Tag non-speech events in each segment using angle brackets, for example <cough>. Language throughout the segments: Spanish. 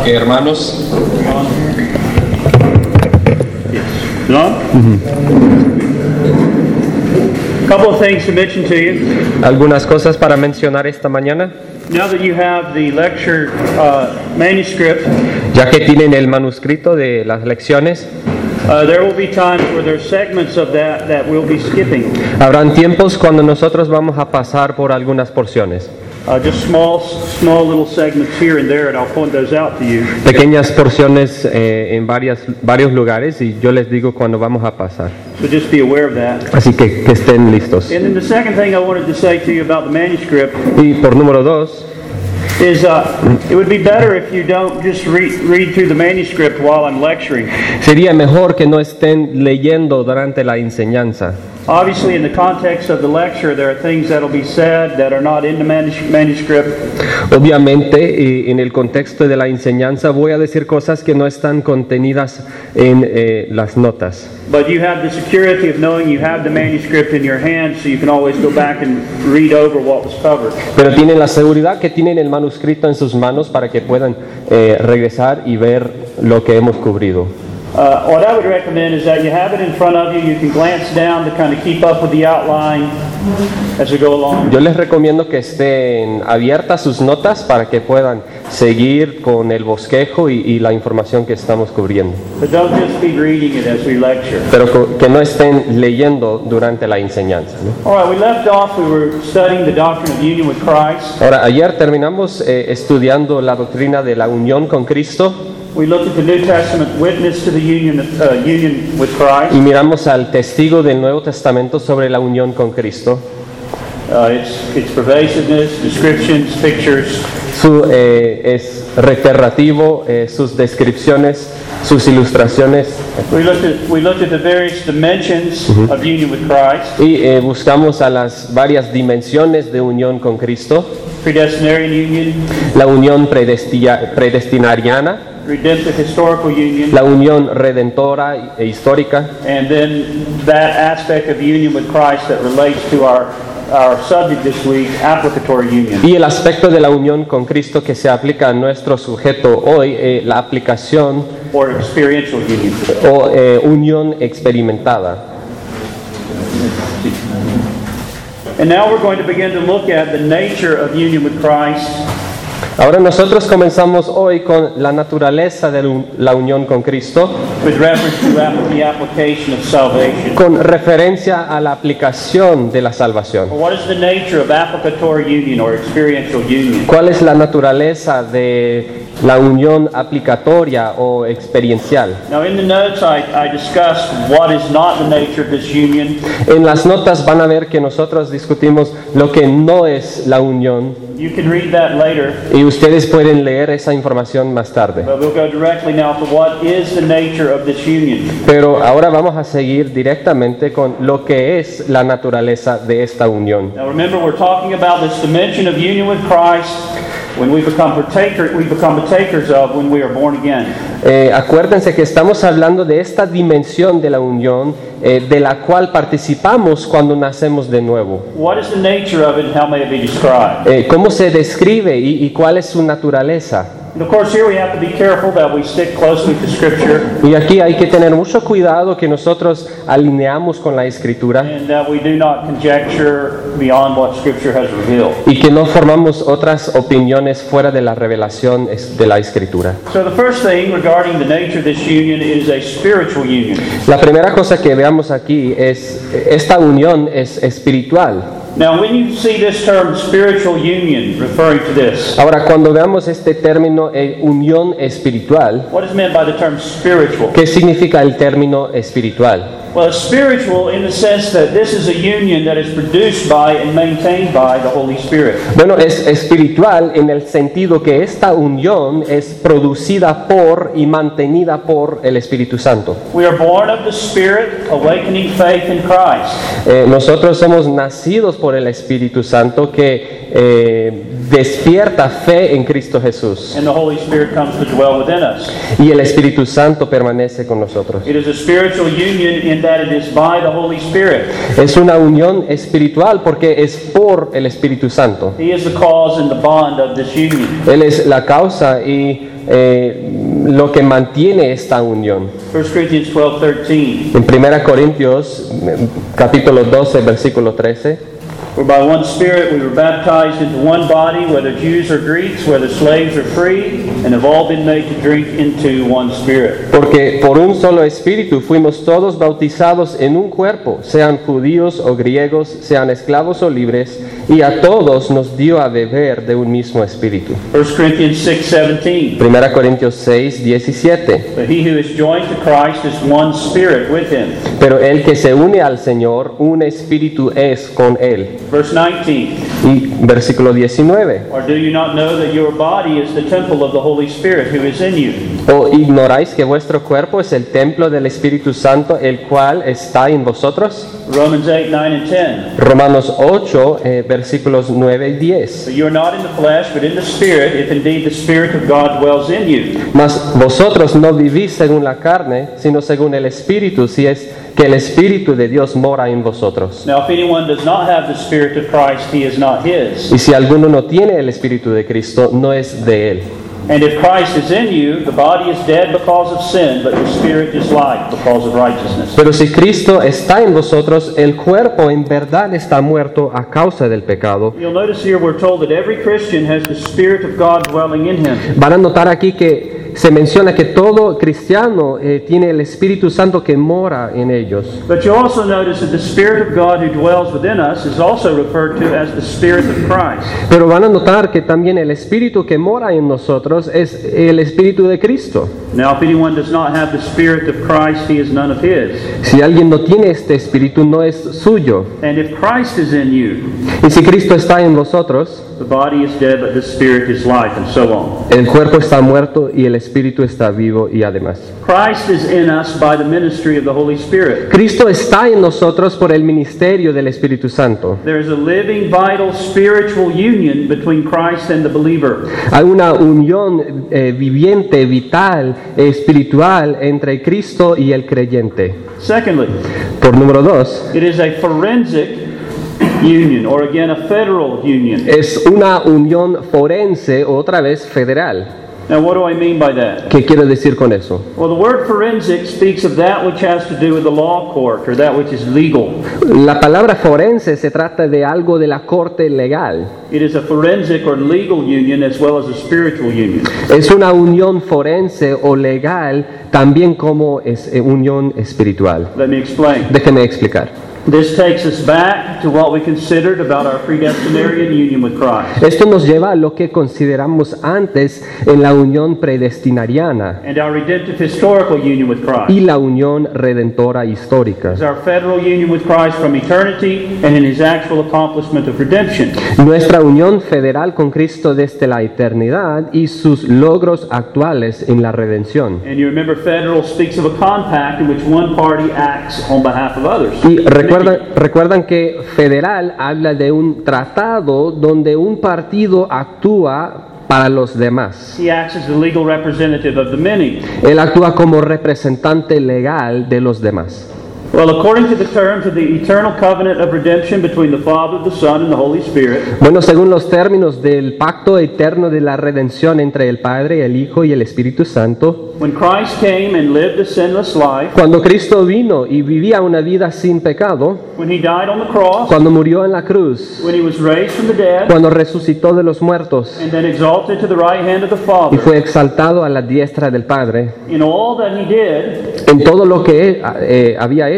Ok, hermanos, Couple of things to mention to you. Algunas cosas para mencionar esta mañana. Now that you have the lecture uh, manuscript, Ya que tienen el manuscrito de las lecciones, uh, there will be times where there's segments of that that we'll be skipping. habrán tiempos cuando nosotros vamos a pasar por algunas porciones. Uh, just small, small little segments here and there, and I'll point those out to you. Pequeñas porciones eh, en varias, varios lugares y yo les digo cuando vamos a pasar. So just be aware of that. Así que que estén listos. And then the second thing I wanted to say to you about the manuscript Y por número dos, is uh, it would be better if you don't just read, read through the manuscript while I'm lecturing. sería mejor que no estén leyendo durante la enseñanza. Obviously, in the context of the lecture, there are things that will be said that are not in the manus- manuscript. Obviamente, en el contexto de la enseñanza voy a decir cosas que no están contenidas en eh, las notas. But you have the security of knowing you have the manuscript in your hand, so you can always go back and read over what was covered. Pero tienen la seguridad que tienen el manuscrito en sus manos para que puedan eh, regresar y ver lo que hemos cubrido. Uh, what I would recommend is that you have it in front of you. You can glance down to kind of keep up with the outline as we go along. Yo les recomiendo que estén abiertas sus notas para que puedan seguir con el bosquejo y, y la información que estamos cubriendo. But don't just be reading it as we lecture. Pero que no estén leyendo durante la enseñanza. ¿no? All right, we left off, we were studying the doctrine of union with Christ. Ahora, ayer terminamos eh, estudiando la doctrina de la unión con Cristo We looked at the New Testament witness to the union, union with Christ. y miramos al testigo del Nuevo Testamento sobre la unión con Cristo. Uh, its, its pervasiveness, descriptions, pictures, Su, eh, es reiterativo, eh, sus descripciones, sus ilustraciones. We looked at, we looked at the various dimensions of union with Christ, y eh, buscamos a las varias dimensiones de unión con Cristo, predestinarian union, la unión predestinariana, redemptive historical union, la unión redentora e histórica and then that aspect of union with Christ that relates to our, our subject this week, applicatory union. y el aspecto de la unión con Cristo que se aplica a nuestro sujeto hoy, eh, la aplicación or experiential union. o eh, unión experimentada. And now we're going to begin to look at the nature of union with Christ Ahora nosotros comenzamos hoy con la naturaleza de la- unión con Cristo, con referencia a la aplicación de la salvación. What is the nature of applicatory union or experiential union? ¿Cuál es la naturaleza de la unión aplicatoria o experiencial? Now, in the notes, I, I discussed what is not the nature of this union. En las notas van a ver que nosotros discutimos lo que no es la unión You can read that later, y ustedes pueden leer esa información más tarde. but we'll go directly now to what is the nature of this union. Pero ahora vamos a seguir directamente con lo que es la naturaleza de esta unión. When we become partaker, we become partakers of when we are born again. Eh, acuérdense que estamos hablando de esta dimensión de la unión eh, de la cual participamos cuando nacemos de nuevo. What is the nature of it and how may it be described? Eh, ¿Cómo se describe y, y cuál es su naturaleza? And of course, here we have to be careful that we stick closely to Scripture Y aquí hay que tener mucho cuidado que nosotros alineamos con la escritura and that we do not conjecture beyond what Scripture has revealed. y que no formamos otras opiniones fuera de la revelación de la escritura. So, the first thing regarding the nature of this union is a spiritual union. La primera cosa que veamos aquí es, esta unión es espiritual. Now, when you see this term spiritual union referring to this, Ahora, cuando veamos este término eh, unión espiritual, what is meant by the term spiritual? ¿qué significa el término espiritual? Well, it's spiritual in the sense that this is a union that is produced by and maintained by the Holy Spirit. Bueno, es espiritual en el sentido que esta unión es producida por y mantenida por el Espíritu Santo. We are born of the Spirit, awakening faith in Christ. Eh, nosotros somos nacidos por el Espíritu Santo que eh, despierta fe en Cristo Jesús and the Holy Spirit comes to dwell within us. y el Espíritu Santo permanece con nosotros. It is a spiritual union in that it is by the Holy Spirit. Es una unión espiritual porque es por el Espíritu Santo. He is the cause and the bond of this union. Él es la causa y eh, lo que mantiene esta unión. 1 Corinthians 12 13. En 1 Corintios eh, capítulo 12 versículo 13 For by one Spirit we were baptized into one body, whether Jews or Greeks, whether slaves or free, and have all been made to drink into one Spirit. Porque por un solo espíritu fuimos todos bautizados en un cuerpo, sean judíos o griegos, sean esclavos o libres, y a todos nos dio a beber de un mismo espíritu. 1 Corinthians 6 17. 1 Corintios 6, 17. But he who is joined to Christ is one Spirit with him. Pero el que se une al Señor, un espíritu es con él. Verse 19. Y versículo 19. Or do you not know that your body is the temple of the Holy Spirit who is in you? ¿O ignoráis que vuestro cuerpo es el templo del Espíritu Santo, el cual está en vosotros? Romans 8 9 and 10. Romanos 8, eh, versículos 9 y 10. But you are not in the flesh, but in the Spirit, if indeed the Spirit of God dwells in you. Mas vosotros no vivís según la carne, sino según el Espíritu, si es que el Espíritu de Dios mora en vosotros. Now, if anyone does not have the Spirit of Christ, he is not his. Y si alguno no tiene el Espíritu de Cristo, no es de él. And if Christ is in you, the body is dead because of sin, but the Spirit is life because of righteousness. Pero si Cristo está en vosotros, el cuerpo en verdad está muerto a causa del pecado. You'll notice here we're told that every Christian has the Spirit of God dwelling in him. Van a notar aquí que se menciona que todo cristiano eh, tiene el Espíritu Santo que mora en ellos. But you also notice that the Spirit of God who dwells within us is also referred to as the Spirit of Christ. Pero van a notar que también el Espíritu que mora en nosotros es el Espíritu de Cristo. Now, if anyone does not have the Spirit of Christ, he is none of his. Si alguien no tiene este Espíritu, no es suyo. And if Christ is in you, Y si Cristo está en vosotros, the body is dead, but the Spirit is life, and so on. el cuerpo está muerto y el Espíritu está vivo y además. Christ is in us by the ministry of the Holy Spirit. Cristo está en nosotros por el ministerio del Espíritu Santo. There is a living, vital, spiritual union between Christ and the believer. Hay una unión eh, viviente, vital, espiritual entre Cristo y el creyente. Secondly, Por número dos, it is a forensic union, or again, a federal union. es una unión forense, otra vez federal. Now, what do I mean by that? ¿Qué quiero decir con eso? Well, the word forensic speaks of that which has to do with the law court, or that which is legal. La palabra forense se trata de algo de la corte legal. It is a forensic or legal union as well as a spiritual union. Es una unión forense o legal también como es eh, unión espiritual. Let me explain. Déjeme explicar. This takes us back to what we considered about our predestinarian union with Christ Esto nos lleva a lo que consideramos antes en la unión predestinariana and our redemptive historical union with Christ. y la unión redentora histórica. is our federal union with Christ from eternity and in his actual accomplishment of redemption. Nuestra unión federal con Cristo desde la eternidad y sus logros actuales en la redención. And you remember, federal speaks of a compact in which one party acts on behalf of others. Y recuerdan, recuerdan que federal habla de un tratado donde un partido actúa para los demás. He acts as the legal representative of the many. Él actúa como representante legal de los demás. Well, according to the terms of the eternal covenant of redemption between the Father, the Son, and the Holy Spirit, Bueno, según los términos del pacto eterno de la redención entre el Padre, el Hijo y el Espíritu Santo, when Christ came and lived a sinless life, cuando Cristo vino y vivía una vida sin pecado, when he died on the cross, cuando murió en la cruz, when he was raised from the dead, cuando resucitó de los muertos and then exalted to the right hand of the y Father, fue exaltado a la diestra del Padre, in all that he did, en todo lo que eh, había hecho,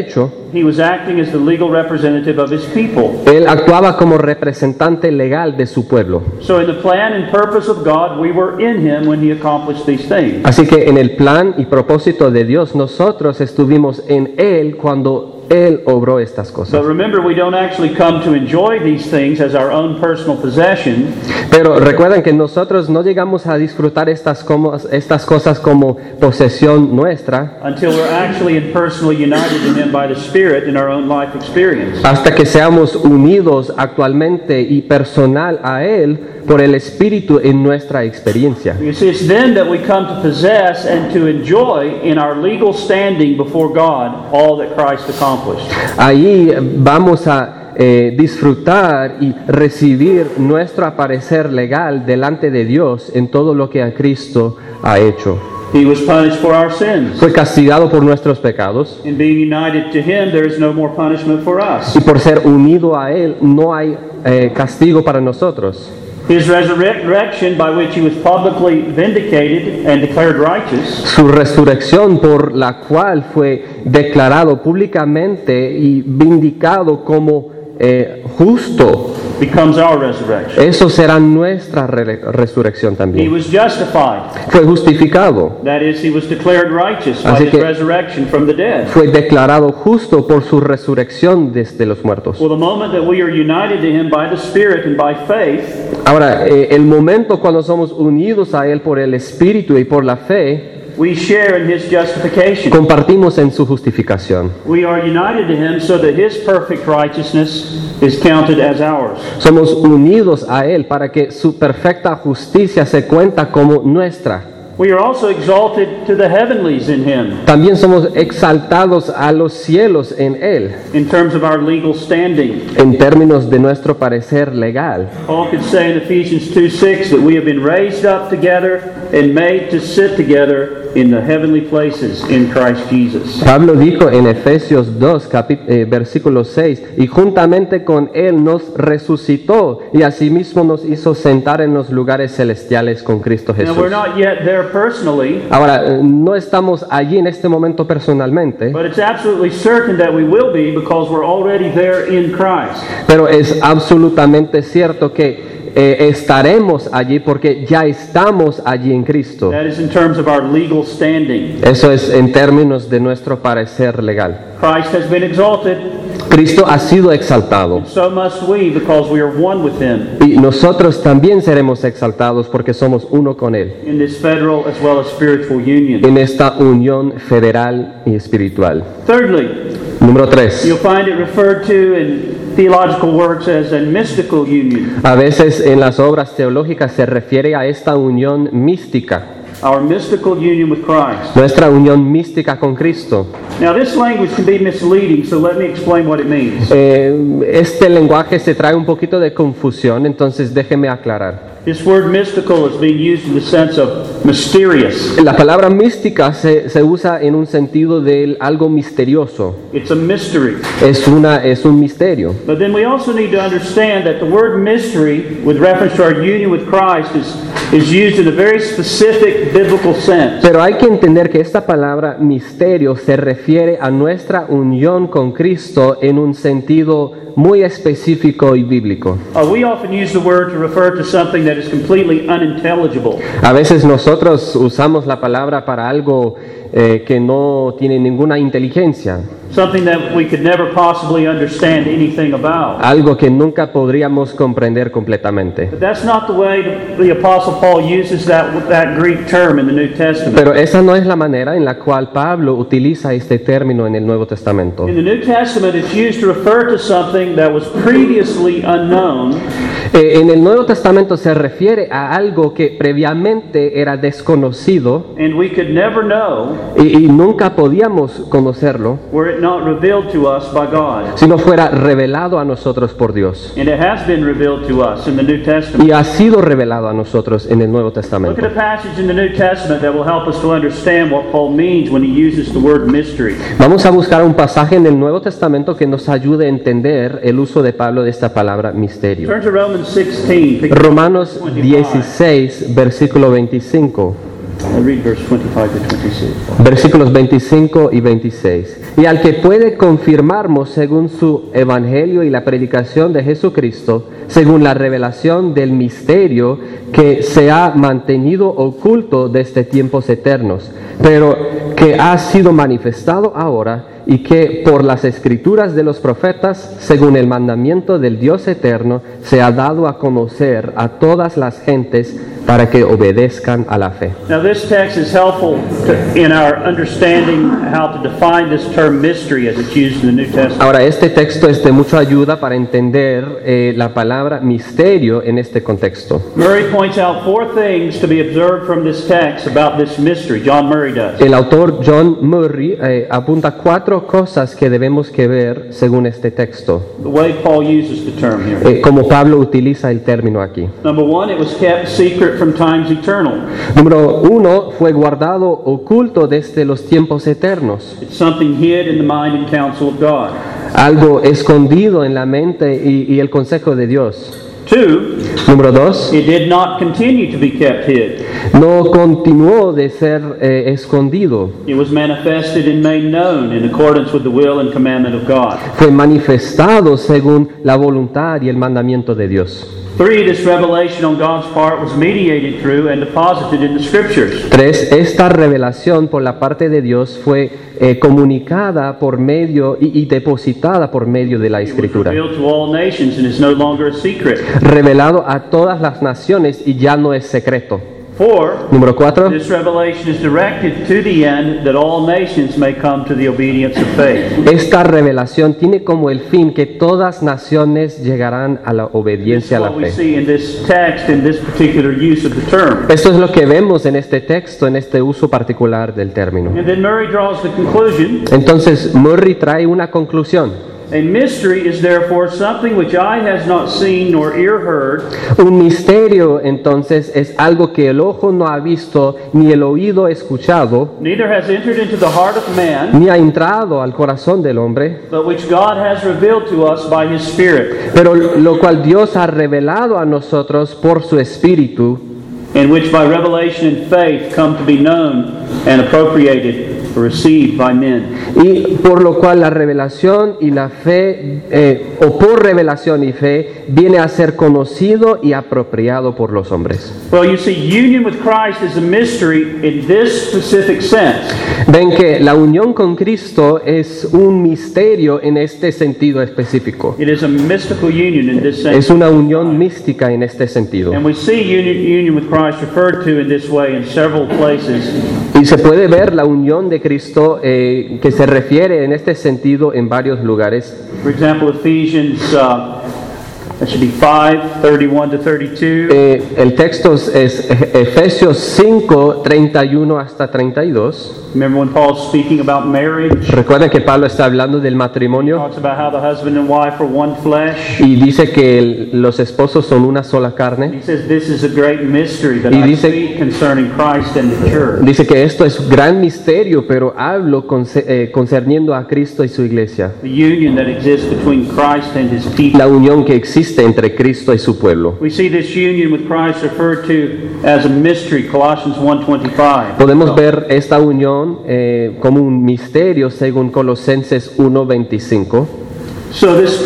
he was acting as the legal representative of his people. él actuaba como representante legal de su pueblo. So, in the plan and purpose of God, we were in him when he accomplished these things. Así que en el plan y propósito de Dios, nosotros estuvimos en Él cuando Él obró estas cosas. But remember, we don't actually come to enjoy these things as our own personal possession Pero recuerden que nosotros no llegamos a disfrutar estas, como- estas cosas como posesión nuestra until we're actually and personally united in him by the Spirit in our own life experience. hasta que seamos unidos actualmente y personal a Él por el Espíritu en nuestra experiencia. Ahí vamos a eh, disfrutar y recibir nuestro aparecer legal delante de Dios en todo lo que a Cristo ha hecho. He was punished for our sins. Fue castigado por nuestros pecados In being united to Him, there is no more punishment for us. y por ser unido a Él no hay eh, castigo para nosotros. His resurrection, by which He was publicly vindicated and declared righteous, Su resurrección por la cual fue declarado públicamente y vindicado como eh, justo, becomes our resurrection. eso será nuestra re- resurrección He también. was justified. Fue justificado, That is, He was declared righteous by Así His que- resurrection from the dead. fue declarado justo por su resurrección desde los muertos. Well, the moment that we are united to Him by the Spirit and by faith, Ahora, eh, el momento cuando somos unidos a Él por el Espíritu y por la fe, we share in His justification. compartimos en su justificación. We are united to Him so that His perfect righteousness is counted as ours. Somos unidos a Él para que su perfecta justicia se cuenta como nuestra. We are also exalted to the heavenlies in Him También somos exaltados a los cielos en Él, in terms of our legal standing. en términos de nuestro parecer legal. Paul could say in Ephesians 2 6 that we have been raised up together and made to sit together in the heavenly places in Christ Jesus. Pablo dijo en Efesios 2, capi- eh, versículo 6, y juntamente con Él nos resucitó y asimismo nos hizo sentar en los lugares celestiales con Cristo Now, Jesús. we're not yet there personally, Ahora, eh, no estamos allí en este momento personalmente, but it's absolutely certain that we will be because we're already there in Christ. pero es absolutamente cierto que eh, estaremos allí porque ya estamos allí en Cristo. That is in terms of our legal standing. Eso es en términos de nuestro parecer legal. Christ has been exalted, Cristo ha sido exaltado so must we because we are one with Him y nosotros también seremos exaltados porque somos uno con Él in this federal as well as spiritual union. en esta unión federal y espiritual. Thirdly, Número 3. you'll find it referred to in theological works as a mystical union. A veces en las obras teológicas se refiere a esta unión mística, Our mystical union with Christ. nuestra unión mística con Cristo. Now, this language can be misleading, so let me explain what it means. Eh, este lenguaje se trae un poquito de confusión, entonces déjeme aclarar. This word mystical is being used in the sense of mysterious. La palabra mística se, se usa en un sentido de algo misterioso, It's a mystery. es, una, es un misterio. But then we also need to understand that the word mystery, with reference to our union with Christ, is, is used in a very specific biblical sense. Pero hay que entender que esta palabra misterio se refiere a nuestra unión con Cristo en un sentido muy específico y bíblico. Uh, we often use the word to refer to something that is completely unintelligible. A veces nosotros usamos la palabra para algo eh, que no tiene ninguna inteligencia, something that we could never possibly understand anything about. algo que nunca podríamos comprender completamente. But that's not the way the, the Apostle Paul uses that, that Greek term in the New Testament. Pero esa no es la manera en la cual Pablo utiliza este término en el Nuevo Testamento. In the New Testament, it's used to refer to something that was previously unknown Eh, en el Nuevo Testamento se refiere a algo que previamente era desconocido and we could never know y, y nunca podíamos conocerlo were it not revealed to us by God. si no fuera revelado a nosotros por Dios. And it has been revealed to us in the New Testament. Y ha sido revelado a nosotros en el Nuevo Look Testamento. at a passage in the New Testament that will help us to understand what Paul means when he uses the word mystery. Vamos a buscar un pasaje en el Nuevo Testamento que nos ayude a entender el uso de Pablo de esta palabra misterio. Turn to Romans 16. pick- Romanos 16, versículo 25. I'll read verse 25 to 26. Versículos 25 y 26. Y al que puede confirmarnos según su evangelio y la predicación de Jesucristo, según la revelación del misterio que se ha mantenido oculto desde tiempos eternos, pero que ha sido manifestado ahora y que por las escrituras de los profetas, según el mandamiento del Dios eterno, se ha dado a conocer a todas las gentes para que obedezcan a la fe. Now, this text is helpful in our understanding how to define this term mystery as it's used in the New Testament. Ahora, este texto es de mucha ayuda para entender eh, la palabra misterio en este contexto. Murray points out four things to be observed from this text about this mystery. John Murray does. El autor John Murray eh, apunta cuatro cosas que debemos que ver según este texto, The way Paul uses the term here. eh, como Pablo utiliza el término aquí. Number one, it was kept secret from times eternal. Número uno, fue guardado oculto desde los tiempos eternos, It's something hid in the mind and counsel of God. algo escondido en la mente y, y el consejo de Dios. Two, Número dos, it did not continue to be kept hid. no continuó de ser eh, escondido, It was manifested and made known in accordance with the will and commandment of God. fue manifestado según la voluntad y el mandamiento de Dios. Three, this revelation on God's part was mediated through and deposited in the Scriptures. Tres, esta revelación por la parte de Dios fue eh, comunicada por medio y, y depositada por medio de la escritura. revealed to all nations and is no longer a secret. Revelado a todas las naciones y ya no es secreto. Four, Número cuatro, this revelation is directed to the end that all nations may come to the obedience of faith. esta revelación tiene como el fin que todas naciones llegarán a la obediencia a la fe. Esto es lo que vemos en este texto, en este uso particular del término. And then Murray draws the conclusion Entonces, Murray trae una conclusión. A mystery is therefore something which eye has not seen nor ear heard, Un misterio entonces es algo que el ojo no ha visto ni el oído escuchado, neither has entered into the heart of man, ni ha entrado al corazón del hombre, but which God has revealed to us by his Spirit, pero lo cual Dios ha revelado a nosotros por su espíritu, and which by revelation and faith come to be known and appropriated received by men. y por lo cual la revelación y la fe, eh, o por revelación y fe, viene a ser conocido y apropiado por los hombres. Well, you see, union with Christ is a mystery in this specific sense. Ven que la unión con Cristo es un misterio en este sentido específico. It is a mystical union in this sense. Es una unión mística en este sentido. And we see union, union with Christ referred to in this way in several places. Y se puede ver la unión de Cristo eh, que se refiere en este sentido en varios lugares. For example, Ephesians, uh, that should be 5, 31 to 32. Eh, el texto es- es Efesios 5, 31 hasta 32. Remember when Paul's speaking about marriage? Recuerden que Pablo está hablando del matrimonio Talks about how the husband and wife are one flesh. y dice que el- los esposos son una sola carne. He says, This is a great mystery that Y I dice- speak concerning Christ and the church. Dice que esto es gran misterio, pero hablo eh, concerniendo a Cristo y su iglesia. The union that exists between Christ and his people. La unión que existe entre Cristo y su pueblo. We see this union with Christ referred to as a mystery, Colossians 1.25. Podemos ver esta unión eh, como un misterio según Colosenses 1.25. So this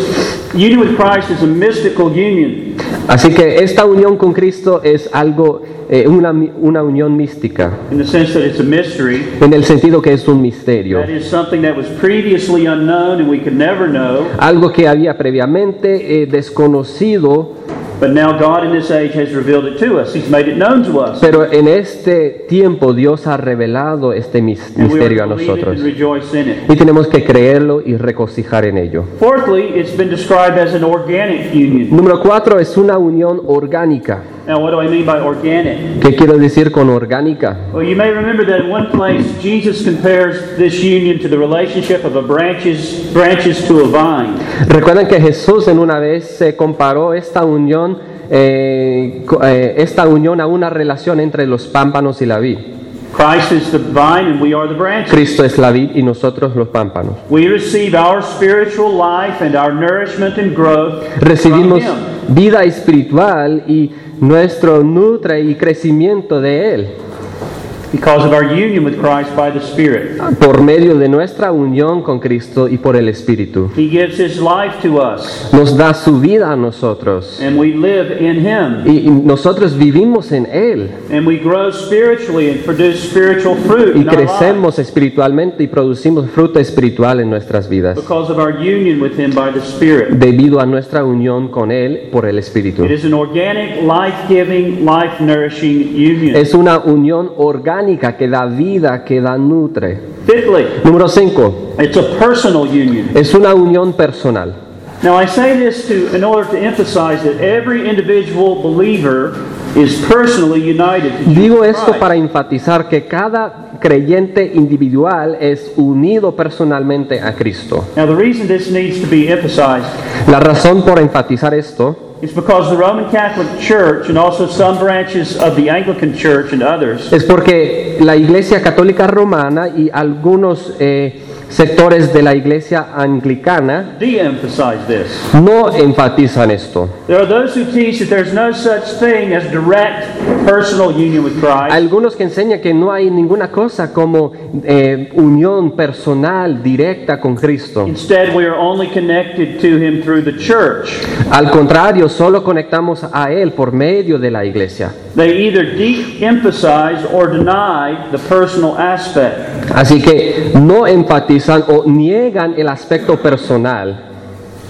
union with Christ is a mystical union. Así que esta unión con Cristo es algo, eh, una, una unión mística, in the sense that it's a mystery. en el sentido que es un misterio. That is something that was previously unknown and we could never know, Algo que había previamente eh, desconocido, but now God in this age has revealed it to us. He's made it known to us. pero en este tiempo Dios ha revelado este misterio a nosotros. and rejoice in it. Y tenemos que creerlo y regocijar en ello. Fourthly, it's been described as an organic union. Número cuatro es una unión orgánica. Now, what do I mean by organic? ¿Qué quiero decir con orgánica? Well, you may remember that in one place, Jesus compares this union to the relationship of a branches, branches to a vine. Recuerdan que Jesús en una vez se comparó esta unión, eh, eh, esta unión a una relación entre los pámpanos y la vid. Christ is the vine and we are the branches. Cristo es la vid y nosotros los pámpanos. We receive our spiritual life and our nourishment and growth Recibimos from Him. vida espiritual y nuestro nutre y crecimiento de Él because of our union with Christ by the Spirit. por medio de nuestra unión con Cristo y por el Espíritu. He gives His life to us, Nos da su vida a nosotros and we live in Him. y nosotros vivimos en Él And we grow spiritually and produce spiritual fruit y crecemos espiritualmente y producimos fruto espiritual en nuestras vidas because of our union with Him by the Spirit. debido a nuestra unión con Él por el Espíritu. It is an organic, life-giving, life-nourishing union. Es una unión orgánica orgánica que da vida, que da nutre. Fifthly, Número 5. it's a personal union. Es una unión personal. Now, I say this to, in order to emphasize that every individual believer is personally united to Jesus Digo esto Christ. para enfatizar que cada creyente individual es unido personalmente a Cristo. Now, the reason this needs to be emphasized La razón por enfatizar esto is because the Roman Catholic Church and also some branches of the Anglican Church and others es porque la Iglesia Católica Romana y algunos eh, sectores de la Iglesia Anglicana this. no enfatizan esto. There are those who teach that there's no such thing as direct personal union with Christ. Algunos que enseñan que no hay ninguna cosa como eh, unión personal directa con Cristo. Instead, we are only connected to Him through the church. Al contrario, solo conectamos a Él por medio de la Iglesia. They either de-emphasize or deny the personal aspect. Así que no enfatizan o niegan el aspecto personal,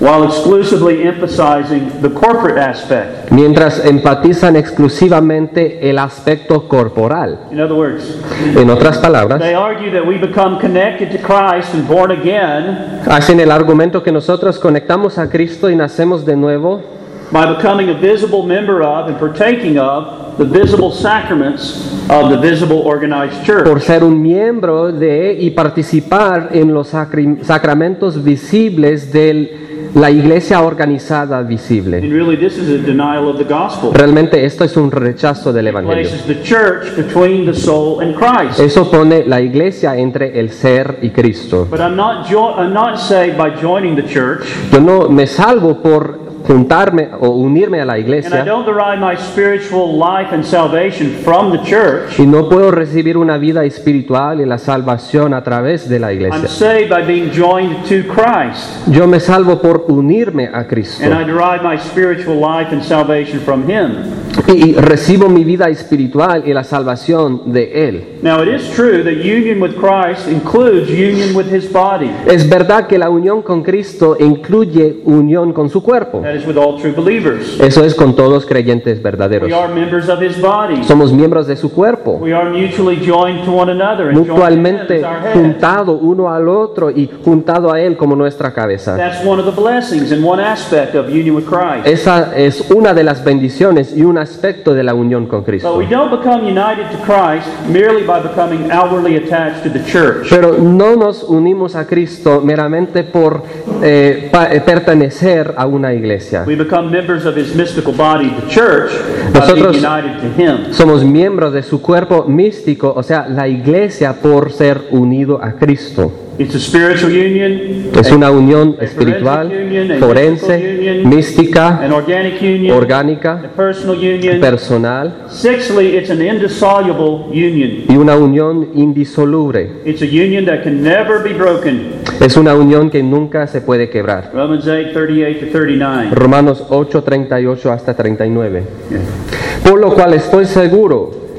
while exclusively emphasizing the corporate aspect. mientras enfatizan exclusivamente el aspecto corporal. In other words, En otras palabras, they argue that we become connected to Christ and born again hacen el argumento que nosotros conectamos a Cristo y nacemos de nuevo by becoming a visible member of and partaking of the visible sacraments of the visible organized church. por ser un miembro de y participar en los sacramentos visibles de la iglesia organizada visible. And really, this is a denial of the gospel. Realmente esto es un rechazo del Evangelio. the church between the soul and Christ. Eso pone la iglesia entre el ser y Cristo. But I'm not, I'm not saved by joining the church, Yo no me salvo por juntarme o unirme a la iglesia don't derive my spiritual life and salvation from the church. y no puedo recibir una vida espiritual y la salvación a través de la I'm iglesia. saved by being joined to Christ, Yo me salvo por unirme a Cristo and I derive my spiritual life and salvation from Him. y y recibo mi vida espiritual y la salvación de Él. Now, it is true that union with Christ includes union with His body. Es verdad que la unión con Cristo incluye unión con su cuerpo. That is with all true believers. Eso es con todos creyentes verdaderos. We are members of His body. Somos miembros de su cuerpo. We are mutually joined to one another and joined to Him mutualmente juntado uno al otro y juntado a Él como nuestra cabeza. That's one of the blessings and one aspect of union with Christ. Esa es una de las bendiciones y un aspecto de la unión con But Cristo. we don't become united to Christ merely by becoming outwardly attached to the church. Pero no nos unimos a Cristo meramente por eh, pertenecer a una iglesia. We become members of His mystical body, the church, by Nosotros- being united to Him. Somos miembros de su cuerpo místico, o sea, la iglesia por ser unido a Cristo. It's a spiritual union, Es una unión a espiritual, forense, mística, an organic union, orgánica, a personal union. personal Sixthly, it's an indissoluble union. y una unión indisoluble. It's a union that can never be broken. Es una unión que nunca se puede quebrar. Romans 8, 38 to 39. Romanos 8, 38 hasta 39. Por lo cual estoy seguro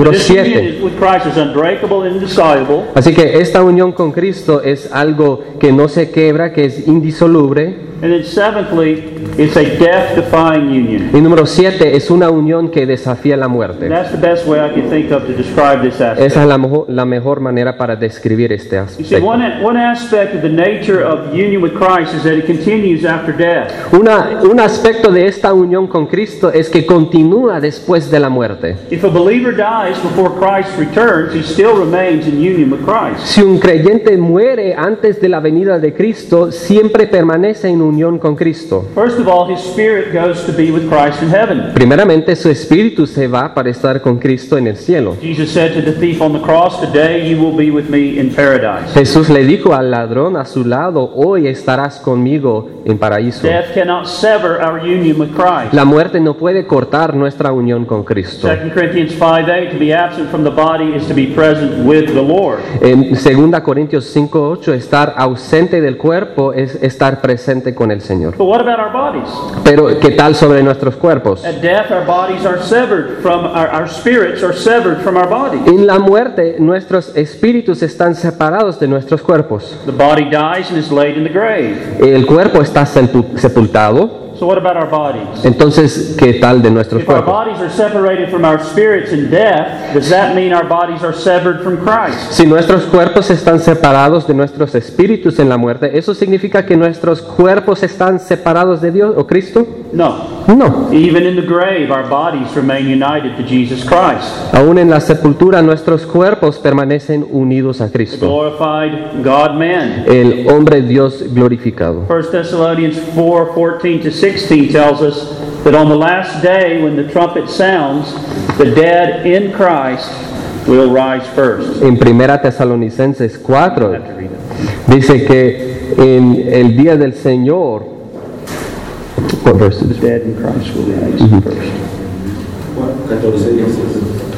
Número this union 7. is- with Christ is unbreakable and indissoluble. Así que esta unión con Cristo es algo que no se quebra, que es indisoluble. And then seventhly, it's a death-defying union. Y número 7 es una unión que desafía la muerte. that's the best way I can think of to describe this aspect. Esa es la mejor, la mejor manera para describir este aspecto. Una- un aspecto de esta unión con Cristo es que continúa después de la muerte. If a believer dies before Christ returns, he still remains in union with Christ. Si un creyente muere antes de la venida de Cristo, siempre permanece en unión con Cristo. First of all, his spirit goes to be with Christ in heaven. Primeramente, su espíritu se va para estar con Cristo en el cielo. Jesus said to the thief on the cross, Today you will be with me in paradise. Jesús le dijo al ladrón a su lado, hoy estarás conmigo en paraíso. Death cannot sever our union with Christ. La muerte no puede cortar nuestra unión con Cristo. 2 Corinthians 5 8, to be absent from the body is to be present with the Lord. En 2 Corintios 5:8, estar ausente del cuerpo es estar presente con el Señor. But what about our bodies? Pero ¿qué tal sobre nuestros cuerpos? At death, our bodies are severed from, our, our spirits are severed from our bodies. En la muerte nuestros espíritus están separados de nuestros cuerpos. The body dies and is laid in the grave. El cuerpo está sepul- sepultado. So what about our bodies? Entonces, ¿qué tal de nuestros If our cuerpos? bodies are separated from our spirits in death, does that mean our bodies are severed from Christ? Si nuestros cuerpos están separados de nuestros espíritus en la muerte, ¿eso significa que nuestros cuerpos están separados de Dios o Cristo? No. No. Even in the grave, our bodies remain united to Jesus Christ. Aún en la sepultura nuestros cuerpos permanecen unidos a The Cristo. glorified God man. El hombre Dios glorificado. 1 Thessalonians 4 14 to 16 tells us that on the last day, when the trumpet sounds, the dead in Christ will rise first. En Primera Tesalonicenses 4 I have to read it. dice que en el día del Señor, what verse is dead in Christ will rise first.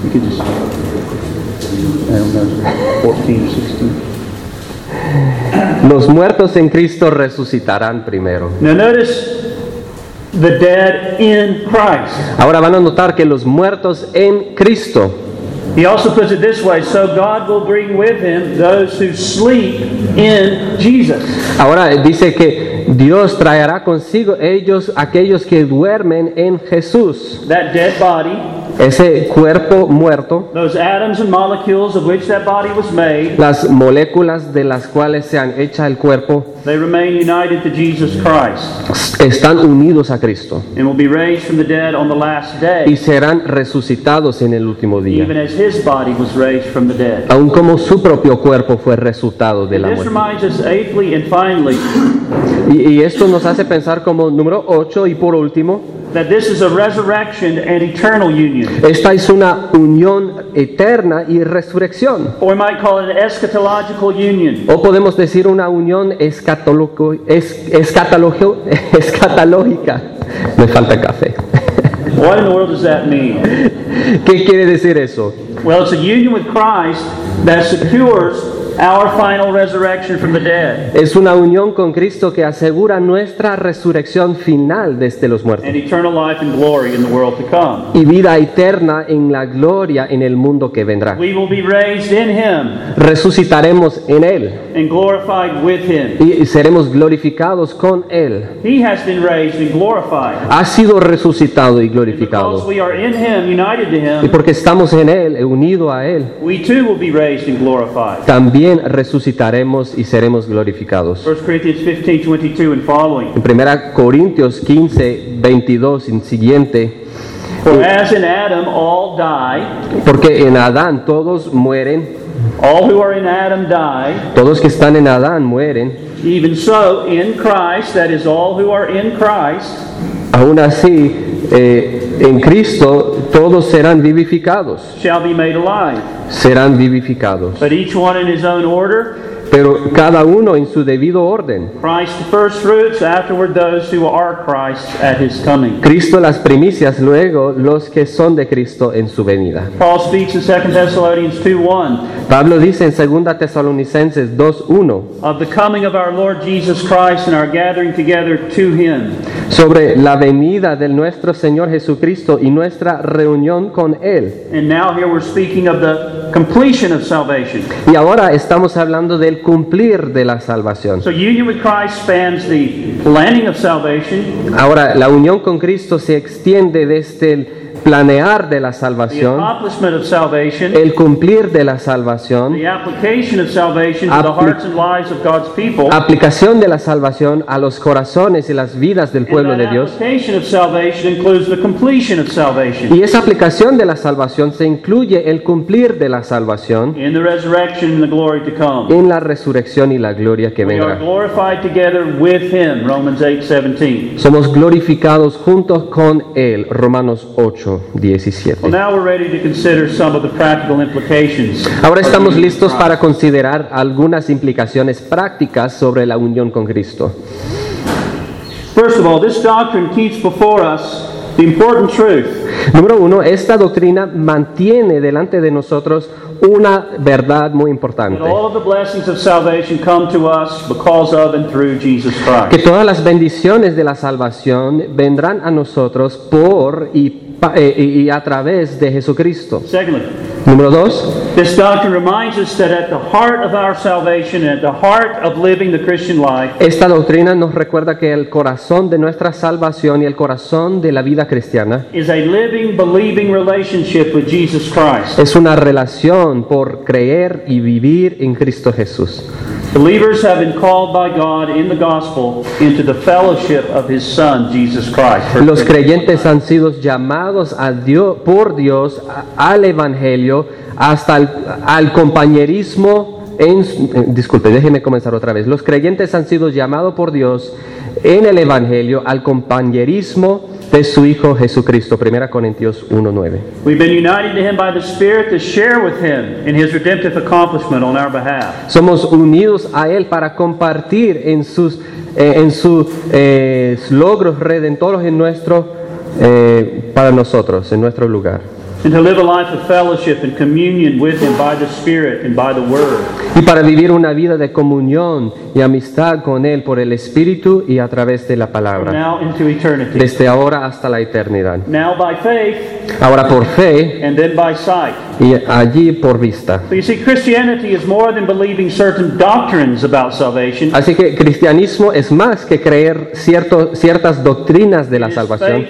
You could just, I don't know, 14 or 16. los muertos en Cristo resucitarán primero. Now notice the dead in Christ. Ahora van a notar que los muertos en Cristo, He also puts it this way so God will bring with him those who sleep in Jesus. ahora dice que Dios traerá consigo ellos aquellos que duermen en Jesús. That dead body, Ese cuerpo muerto, those atoms and molecules of which that body was made, las moléculas de las cuales se han hecha el cuerpo, they remain united to Jesus Christ están unidos a Cristo and will be raised from the dead on the last y day, serán resucitados en el último día. even as his body was raised from the dead. aun como su propio cuerpo fue resultado de la This muerte. reminds us, eighthly and finally, Y, y esto nos hace pensar como número 8 y por último, that this is a resurrection and eternal union. esta es una unión eterna y resurrección. Or we might call it an eschatological union. O podemos decir una unión <laughs> escatológica. Me falta café. <laughs> What in the world does that mean? ¿Qué quiere decir eso? Well, it's a union with Christ that secures our final resurrection from the dead Es una unión con Cristo que asegura nuestra resurrección final desde los muertos and eternal life and glory in the world to come. y vida eterna en la gloria en el mundo que vendrá. We will be raised in Him Resucitaremos en Él and glorified with Him. y seremos glorificados con Él. He has been raised and glorified. Ha sido resucitado y And because glorificado. we are in Him, united to Y porque estamos en Él, unido a Él, we too will be raised and glorified. también resucitaremos y seremos glorificados. 1 Corinthians 15 22 and following. En 1 Corintios 15, 22 y siguiente, For as in Adam all die, porque en Adán todos mueren, all who are in Adam die, todos que están en Adán mueren, even so in Christ, that is, all who are in Christ, aún así eh, en Cristo todos serán vivificados, shall be made alive. serán vivificados, But each one in his own order pero cada uno en su debido orden. Christ the first fruits, afterward those who are Christ at his coming. Cristo las primicias, luego los que son de Cristo en su venida. Paul speaks in 2 Thessalonians 2 1 Pablo dice en 2 Tesalonicenses 2.1 of the coming of our Lord Jesus Christ and our gathering together to him. sobre la venida de nuestro Señor Jesucristo y nuestra reunión con Él. And now here we're speaking of the completion of salvation. Y ahora estamos hablando del cumplir de la salvación. So union with Christ spans the planning of salvation, Ahora, la unión con Cristo se extiende desde el planear de la salvación, el cumplir de la salvación, people. aplicación de la salvación a los corazones y las vidas del pueblo de Dios. Y esa aplicación de la salvación se incluye el cumplir de la salvación en la resurrección y la gloria que vendrá. glorified together with him, Romans 8 17. Somos glorificados juntos con Él, Romanos 8, 17. Well, now we're ready to consider some of the practical implications. Ahora of estamos listos para considerar algunas implicaciones prácticas sobre la unión con Cristo. First of all, this doctrine keeps before us the important truth Número uno, esta doctrina mantiene delante de nosotros una verdad muy importante. all of the blessings of salvation come to us because of and through Jesus Que todas las bendiciones de la salvación vendrán a nosotros por y, eh, y- y a través de Jesucristo. Secondly, Número dos, this doctrine reminds us that at the heart of our salvation and at the heart of living the Christian life esta doctrina nos recuerda que el corazón de nuestra salvación y el corazón de la vida cristiana is a living, believing relationship with Jesus Christ. es una relación por creer y vivir en Cristo Jesús. Believers have been called by God in the gospel into the fellowship of His Son, Jesus Christ. Los creyentes han sido llamados por Dios al Evangelio hasta el- al compañerismo. En, eh, disculpe, déjeme comenzar otra vez. Los creyentes han sido llamados por Dios en el Evangelio al compañerismo de su Hijo Jesucristo. 1 Corintios 1.9. We've been united to Him by the Spirit to share with Him in His redemptive accomplishment on our behalf. Somos unidos a Él para compartir en sus eh, en sus eh, logros redentores en nuestro, eh, para nosotros, en nuestro lugar. And to live a life of fellowship and communion with Him by the Spirit and by the Word. y para vivir una vida de comunión y amistad con Él por el Espíritu y a través de la palabra, now into eternity. desde ahora hasta la eternidad. Now by faith Ahora por fe and then by sight. Y allí por vista. But you see, Christianity is more than believing certain doctrines about salvation. Así que cristianismo es más que creer cierto- ciertas doctrinas de la salvación,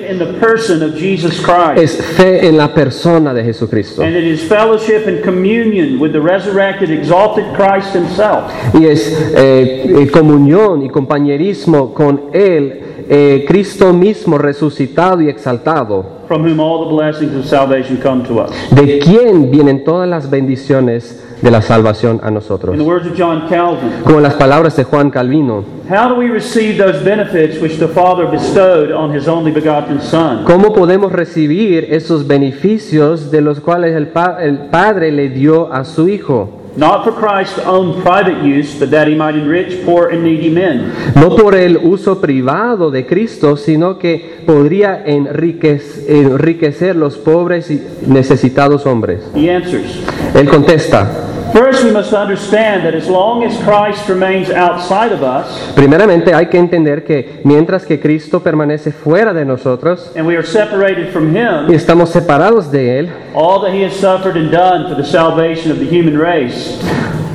es fe en la persona de Jesucristo. And it is fellowship and communion with the resurrected, exalted Christ Himself. Y es eh, eh, comunión y compañerismo con Él, eh, Cristo mismo resucitado y exaltado. from whom all the blessings of salvation come to us. de quién vienen todas las bendiciones de la salvación a In the nosotros. words of John Calvin, Como las palabras de Juan Calvino, how do we receive those benefits which the Father bestowed on His only begotten Son? ¿cómo podemos recibir esos beneficios de los cuales el, pa- el Padre le dio a su Hijo? Not for Christ's own private use, but that He might enrich poor and needy men. No por el uso privado de Cristo, sino que podría enriquec- enriquecer los pobres y necesitados hombres. He answers. Él contesta, First, we must understand that as long as Christ remains outside of us, primeramente hay que entender que mientras que Cristo permanece fuera de nosotros and we are separated from y Him, estamos separados de Él, all that He has suffered and done for the salvation of the human race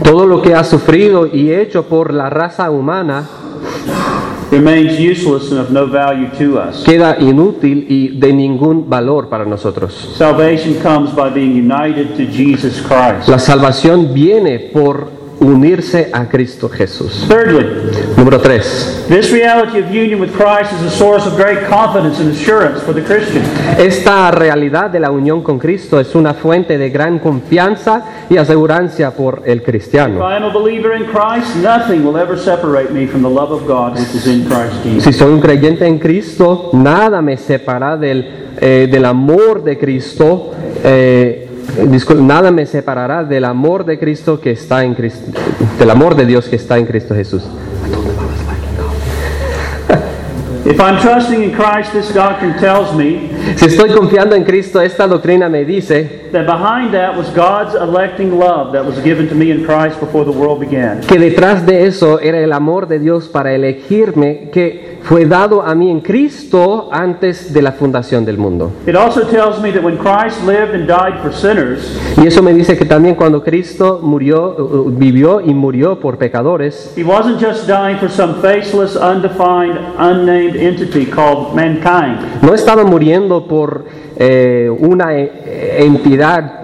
Todo lo que ha sufrido y hecho por la raza humana remains useless and of no value to us. queda inútil y de ningún valor para nosotros. Salvation comes by being united to Jesus Christ. La salvación viene por unirse a Cristo Jesús. Thirdly, Número 3. this reality of union with Christ is a source of great confidence and assurance for the Christian. Esta realidad de la unión con Cristo es una fuente de gran confianza y asegurancia por el If cristiano. I am a believer in Christ, nothing will ever separate me from the love of God which is in Christ Jesus. Si soy un creyente en Cristo, nada me separa del, eh, del amor de Cristo. eh, nada me separará del amor de Cristo que está en Cristo, del amor de Dios que está en Cristo Jesús. If I'm trusting in Christ, this doctrine tells me Si estoy confiando en Cristo, esta doctrina me dice that behind that was God's electing love that was given to me in Christ before the world began. que detrás de eso era el amor de Dios para elegirme que fue dado a mí en Cristo antes de la fundación del mundo. It also tells me that when Christ lived and died for sinners, Y eso me dice que también cuando Cristo murió, vivió y murió por pecadores, he wasn't just dying for some faceless, undefined, unnamed entity called mankind. no estaba muriendo por eh, una eh, entidad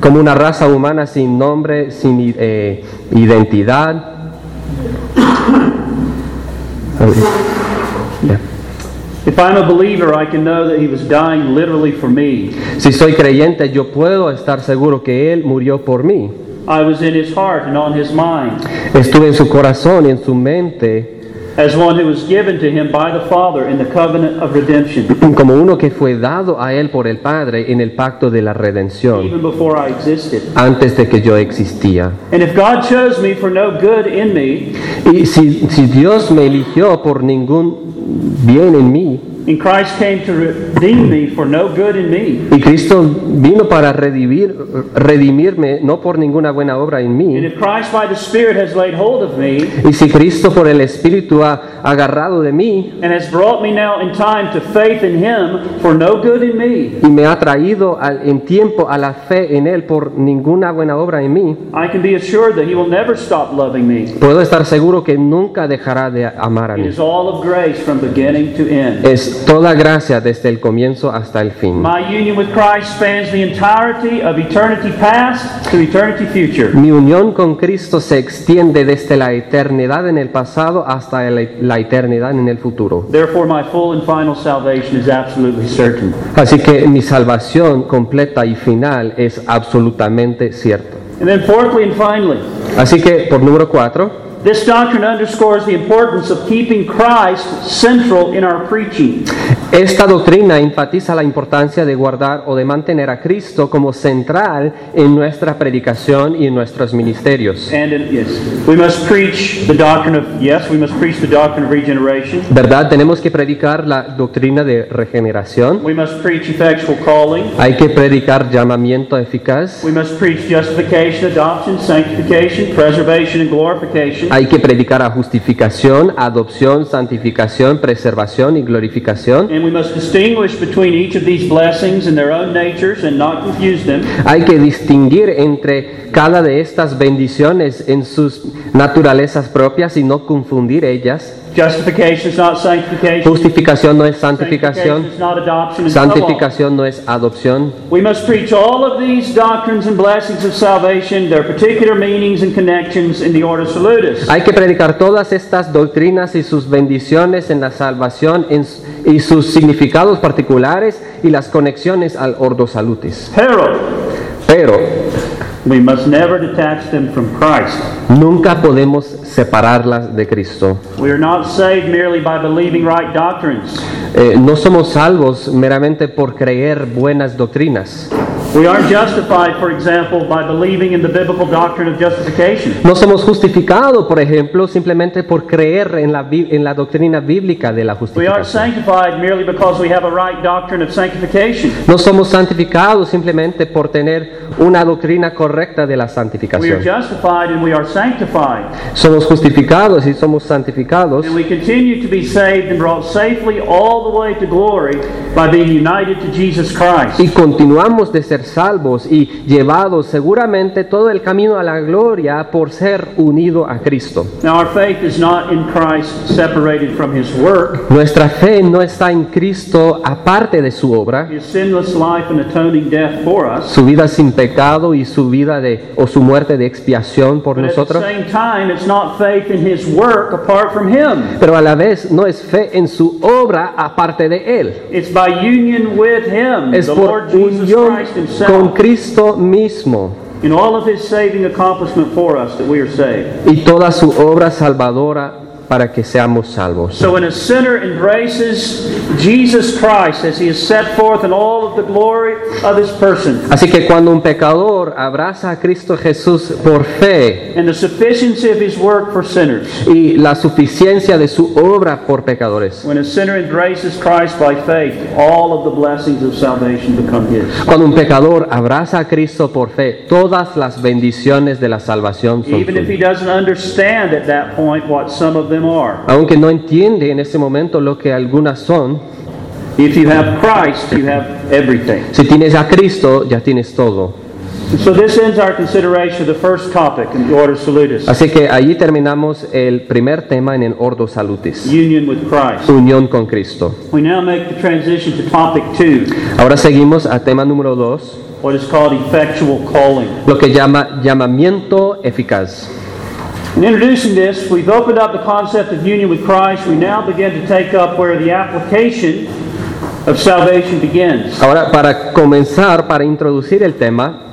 como una raza humana sin nombre, sin eh, identidad. Ya. If I'm a believer, I can know that he was dying literally for me. Si soy creyente, yo puedo estar seguro que Él murió por mí. I was in his heart and on his mind, Estuve en su corazón y en su mente as one who was given to him by the Father in the covenant of redemption, como uno que fue dado a Él por el Padre en el pacto de la redención even before I existed. antes de que yo existía. And if God chose me for no good in me, Y si, si Dios me eligió por ningún bien en mí, And Christ came to redeem me for no good in me. Y Cristo vino para redimir, redimirme no por ninguna buena obra en And mí. if Christ by the Spirit has laid hold of me Y si Cristo por el Espíritu ha agarrado de mí and has brought me now in time to faith in Him for no good in me, y me ha traído al- en tiempo a la fe en Él por ninguna buena obra en mí, I can be assured that He will never stop loving me. puedo estar seguro que nunca dejará de amar a It mí. is all of grace from beginning to end. Es toda gracia desde el comienzo hasta el fin. My union with Christ spans the entirety of eternity past to eternity future. Mi unión con Cristo se extiende desde la eternidad en el pasado hasta la eternidad en el futuro. Therefore, my full and final salvation is absolutely certain. Así que mi salvación completa y final es absolutamente cierta. Así que por número cuatro, this doctrine underscores the importance of keeping Christ central in our preaching. esta doctrina enfatiza la importancia de guardar o de mantener a Cristo como central en nuestra predicación y en nuestros ministerios. And yes, we must preach the doctrine of, yes, we must preach the doctrine of regeneration. ¿Verdad? Tenemos que predicar la doctrina de regeneración. We must preach effectual calling. Hay que predicar llamamiento eficaz. We must preach justification, adoption, sanctification, preservation, and glorification. Hay que predicar a justificación, adopción, santificación, preservación y glorificación. And we must distinguish between each of these blessings in their own natures and not confuse them. Hay que distinguir entre cada de estas bendiciones en sus naturalezas propias y no confundir ellas. Justification is not sanctification. Justificación no es Sanctification santificación. Santificación no es adopción. We must preach all of these doctrines and blessings of salvation, their particular meanings and connections in the order salutis. Hay que predicar todas estas doctrinas y sus bendiciones en la salvación y sus significados particulares y las conexiones al ordo salutis. Pero Pero we must never detach them from Christ. nunca podemos separarlas de Cristo. We are not saved merely by believing right doctrines. Eh, no somos salvos meramente por creer buenas doctrinas. We aren't justified, for example, by believing in the biblical doctrine of justification. No somos justificados, por ejemplo, simplemente por creer en la, bi- en la doctrina bíblica de la We aren't justificación. sanctified merely because we have a right doctrine of sanctification. No somos santificados simplemente por tener una doctrina correcta de la We are santificación. justified and we are sanctified. Somos justificados y somos santificados And we continue to be saved and brought safely all the way to glory by being united to Jesus Christ. y continuamos de ser salvos y llevados seguramente todo el camino a la gloria por ser unido a Cristo. Now, our faith is not in Christ separated from his work, Nuestra fe no está en Cristo aparte de su obra, his sinless life and atoning death for us. su vida sin pecado y su vida de o su muerte de expiación por nosotros. same time, it's not faith in his work apart from him. Pero a la vez no es fe en su obra aparte de él. It's by union with him, Es por unión Con Cristo mismo in all of his saving accomplishment for us that we are saved. y toda su obra salvadora para que seamos salvos. So when a sinner embraces Jesus Christ as he is set forth in all of the glory of his person Así que cuando un pecador abraza a Cristo Jesús por fe and the sufficiency of his work for sinners, y la suficiencia de su obra por pecadores, when a sinner embraces Christ by faith, all of the blessings of salvation become his. cuando un pecador abraza a Cristo por fe, todas las bendiciones de la salvación son Even if he doesn't understand at that point what some of them are. Aunque no entiende en ese momento lo que algunas son, If you have Christ, you have everything. si tienes a Cristo ya tienes todo. And so this ends our consideration of the first topic in the order salutis, Así que allí terminamos el primer tema en el Ordo Salutis, union with Christ. unión con Cristo. We now make the transition to topic two, Ahora seguimos a tema número dos, what is called effectual calling. lo que llama llamamiento eficaz. In introducing this, we've opened up the concept of union with Christ. We now begin to take up where the application of salvation begins. Ahora, para comenzar, para introducir el tema,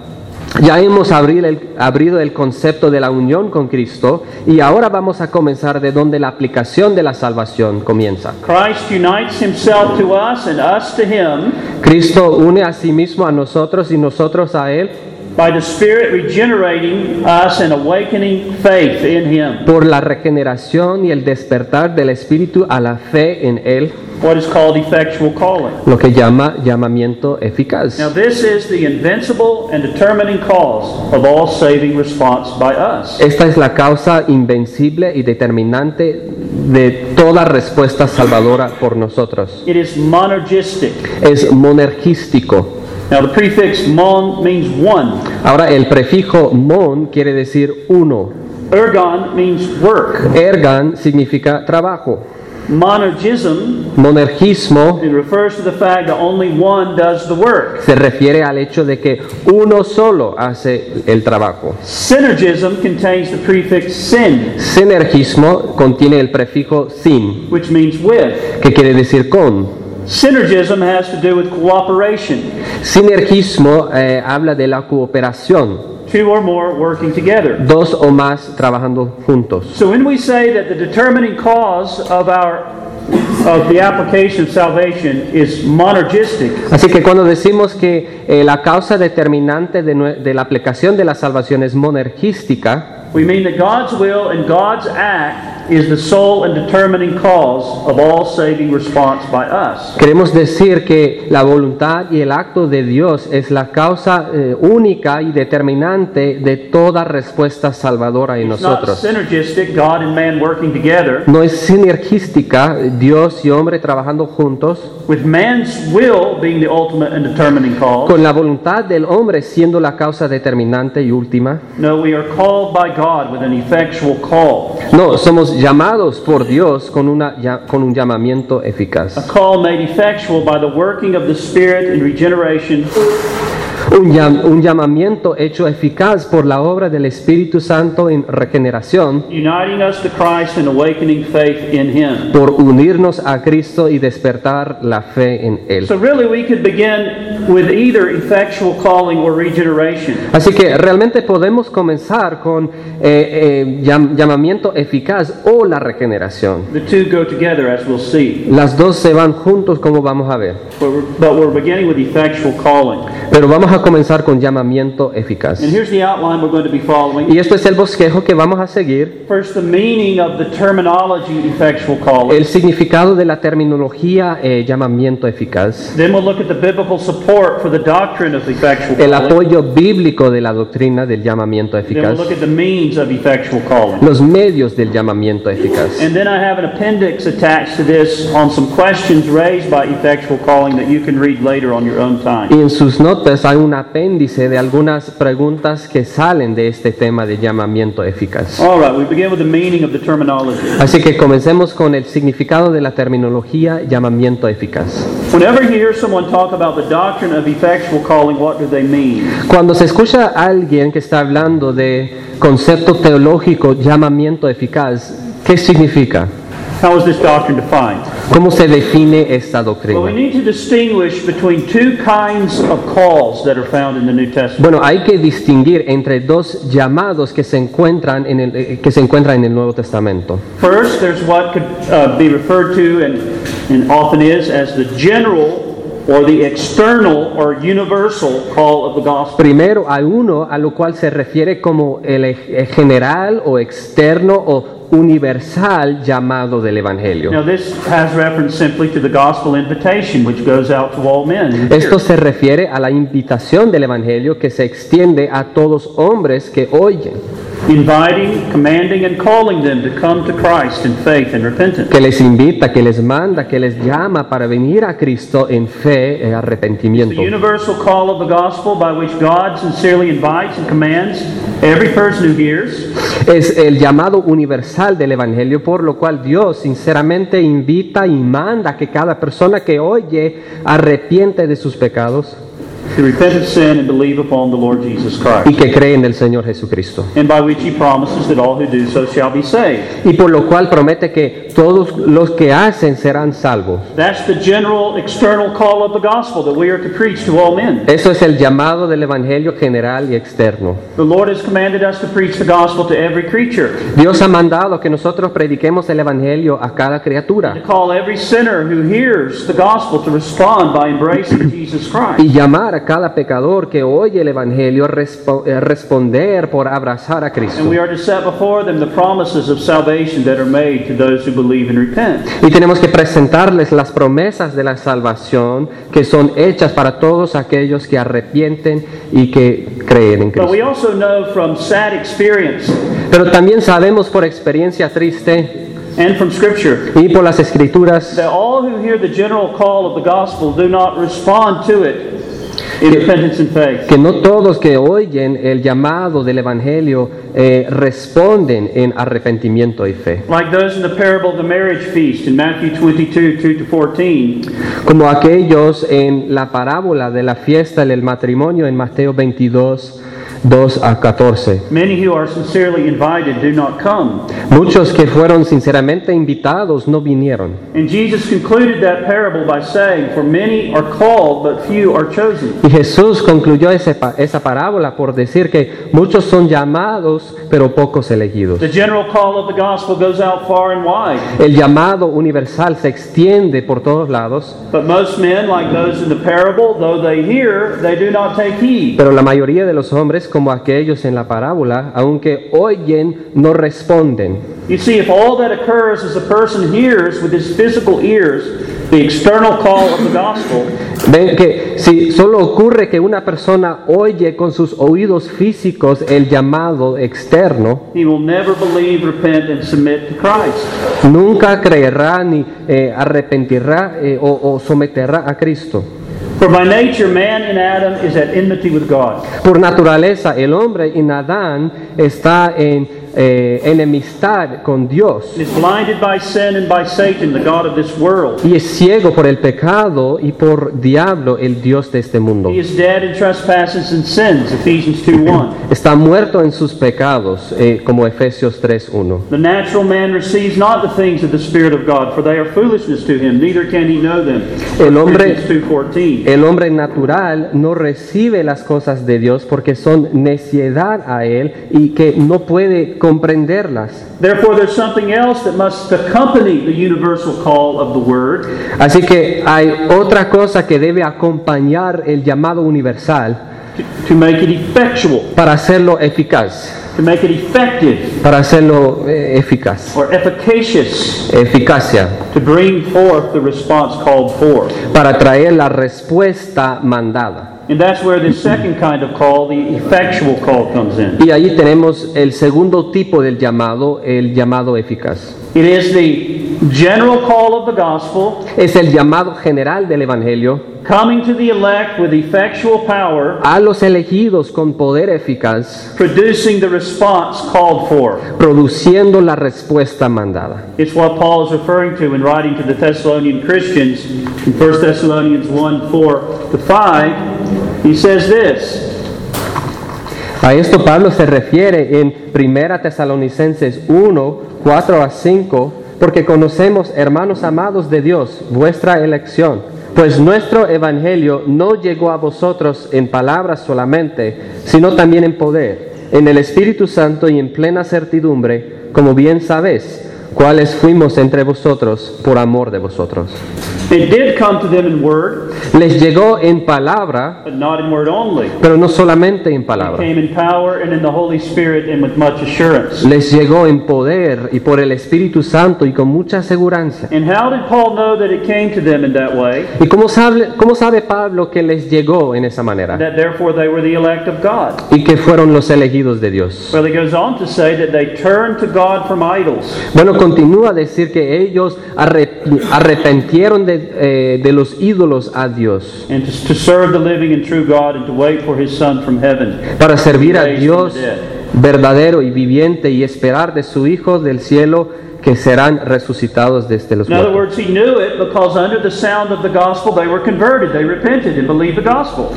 ya hemos el, abrido el concepto de la unión con Cristo y ahora vamos a comenzar de donde la aplicación de la salvación comienza. Christ unites himself to us and us to him Cristo une a sí mismo a nosotros y nosotros a Él by the Spirit regenerating us and awakening faith in Him. por la regeneración y el despertar del Espíritu a la fe en Él, What is called effectual calling. lo que llama llamamiento eficaz. Now, this is the invincible and determining cause of all saving response by us. Esta es la causa invencible y determinante de toda respuesta salvadora por nosotros. It is monergistic. Es monergístico. Now, the prefix mon means one. Ahora, el prefijo mon quiere decir uno. Ergon means work. Ergan significa trabajo. Monergism Monergismo it refers to the fact that only one does the work. se refiere al hecho de que uno solo hace el trabajo. Synergism contains the prefix sin, Sinergismo contiene el prefijo sin, which means with. que quiere decir con. Synergism has to do with cooperation, Sinergismo eh, habla de la cooperación, two or more working together. dos o más trabajando juntos. So when we say that the determining cause of our of the application of salvation is monergistic, Así que cuando decimos que eh, la causa determinante de, de la aplicación de la salvación es monergística, we mean that God's will and God's act is the sole and determining cause of all saving response by us. queremos decir que la voluntad y el acto de Dios es la causa eh, única y determinante de toda respuesta salvadora en It's not nosotros. synergistic, God and man working together, No es sinergística, Dios y hombre trabajando juntos, with man's will being the ultimate and determining cause. con la voluntad del hombre siendo la causa determinante y última. No, we are called by God with an effectual call, No, somos llamados por Dios con, una, con un llamamiento a eficaz. call made effectual by the working of the Spirit in regeneration Un, llam- un llamamiento hecho eficaz por la obra del Espíritu Santo en regeneración, uniting us to Christ and awakening faith in Him. por unirnos a Cristo y despertar la fe en Él. So, really, we could begin with either effectual calling or regeneration. Así que realmente podemos comenzar con eh, eh, llam- llamamiento eficaz o la regeneración. The two go together, as we'll see. Las dos se van juntos como vamos a ver. But we're, but we're beginning with effectual calling. Pero vamos a comenzar con llamamiento eficaz. And here's the outline we're going to be following. Y esto es el bosquejo que vamos a seguir. First, the meaning of the terminology effectual calling. El significado de la terminología eh, llamamiento eficaz. Then we'll look at the biblical support for the doctrine of effectual El calling. apoyo bíblico de la doctrina del llamamiento Then we'll eficaz. look at the means of effectual calling. Los medios del llamamiento eficaz. And then I have an appendix attached to this on some questions raised by effectual calling that you can read later on your own time. Y en sus notas hay un apéndice de algunas preguntas que salen de este tema de llamamiento eficaz. All right, we begin with the meaning of the terminology. Así que comencemos con el significado de la terminología llamamiento eficaz. Whenever you hear someone talk about the doctrine of effectual calling, what do they mean? Cuando se escucha a alguien que está hablando de concepto teológico llamamiento eficaz, ¿qué significa? How is this doctrine defined? ¿Cómo se define esta Well, we doctrina? need to distinguish between two kinds of calls that are found in the New Testament. Bueno, hay que distinguir entre dos llamados que se encuentran en el, eh, que se encuentran en el Nuevo Testamento. First, there's what could uh, be referred to and, and often is as the general or the external or universal call of the gospel. Primero hay uno a lo cual se refiere como el eh, general o externo o universal llamado del Evangelio. Now, this has reference simply to the gospel invitation, which goes out to all men. who hear. Esto se refiere a la invitación del Evangelio que se extiende a todos hombres que oyen, inviting, commanding, and calling them to come to Christ in faith and repentance. que les invita, que les manda, que les llama para venir a Cristo en fe y The arrepentimiento. universal call of the gospel by which God sincerely invites and commands every person who hears Es el llamado universal del Evangelio, por lo cual Dios sinceramente invita y manda que cada persona que oye arrepiente de sus pecados to repent of sin and believe upon the Lord Jesus y Christ, que cree en el Señor Jesucristo. and by which he promises that all who do so shall be saved. Y por lo cual promete que todos los que hacen serán salvos. That's the general external call of the gospel that we are to preach to all men. Eso es el llamado del Evangelio general y externo. The Lord has commanded us to preach the gospel to every creature, Dios ha mandado que nosotros prediquemos el Evangelio a cada criatura to call every sinner who hears the gospel to respond by embracing Jesus y Christ. llamar a cada pecador que oye el Evangelio respo- eh, responder por abrazar a Cristo. And we are to set before them the promises of salvation that are made to those who believe and repent. Y tenemos que presentarles las promesas de la salvación que son hechas para todos aquellos que arrepienten y que creen en But we Cristo. also know from sad experience Pero también sabemos por experiencia triste and from Scripture y por las escrituras that all who hear the general call of the gospel do not respond to it in repentance and faith. Que no todos que oyen el llamado del Evangelio eh, responden en arrepentimiento y fe. Like those in the parable of the marriage feast in Matthew 22 2 to 14. Como aquellos en la parábola de la fiesta del matrimonio en Mateo 22, 2 a 14. Many who are sincerely invited do not come. Muchos que fueron sinceramente invitados no vinieron. And Jesus concluded that parable by saying, For many are called, but few are chosen. Y Jesús concluyó ese esa parábola por decir que muchos son llamados, pero pocos elegidos. The general call of the gospel goes out far and wide. El llamado universal se extiende por todos lados, But most men, like those in the parable, though they hear, they do not take heed. pero la mayoría de los hombres, como aquellos en la parábola, aunque oyen, no responden. You see, if all that occurs is a person hears with his physical ears the external call of the gospel, Ven que si solo ocurre que una persona oye con sus oídos físicos el llamado externo, he will never believe, repent, and submit to Christ. nunca creerá ni eh, arrepentirá eh, o, o someterá a Cristo. For by nature, man in Adam is at enmity with God. Por naturaleza, el hombre en Adán está en eh, enemistad con Dios and is blinded by sin and by Satan, the God of this world. y es ciego por el pecado y por diablo, el Dios de este mundo. He is dead in trespasses and sins, Ephesians 2 1. Está muerto en sus pecados, eh, como Efesios 3.1. The natural man receives not the things of the Spirit of God, for they are foolishness to him, neither can he know them. El hombre- Ephesians 2.14. El hombre natural no recibe las cosas de Dios porque son necedad a él y que no puede comprenderlas. Therefore, there's something else that must accompany the universal call of the Word, Así que hay otra cosa que debe acompañar el llamado universal to, to make it effectual, para hacerlo eficaz, to make it effective para hacerlo eh, eficaz. or efficacious, Eficacia, to bring forth the response called for. para traer la respuesta mandada. And that's where the second kind of call, the effectual call, comes in. Y ahí tenemos el segundo tipo del llamado, el llamado eficaz. It is the general call of the gospel, Es el llamado general del Evangelio coming to the elect with effectual power, a los elegidos con poder eficaz, producing the response called for. produciendo la respuesta mandada. It's what Paul is referring to in writing to the Thessalonian Christians in 1 Thessalonians 1 4 to 5. He says this. A esto Pablo se refiere en 1 Tesalonicenses 1, 4 a 5, porque conocemos, hermanos amados de Dios, vuestra elección, pues nuestro evangelio no llegó a vosotros en palabras solamente, sino también en poder, en el Espíritu Santo y en plena certidumbre, como bien sabéis, cuáles fuimos entre vosotros por amor de vosotros. It did come to them in word, Les llegó en palabra, but not in word only. pero no solamente en It palabra. came in power and in the Holy Spirit and with much assurance. les llegó en poder y por el Espíritu Santo y con mucha seguridad. And how did Paul know that it came to them in that way? ¿Y cómo sabe, cómo sabe Pablo que les llegó en esa manera? That therefore they were the elect of God. Y que fueron los elegidos de Dios. Well, he goes on to say that they turned to God from idols. Bueno, continúa a decir que ellos arrepentieron de, eh, de los ídolos a Dios and to, to serve the living and true God and to wait for his Son from heaven. para servir a Dios verdadero y viviente y esperar de su Hijo del cielo que serán resucitados desde los muertos.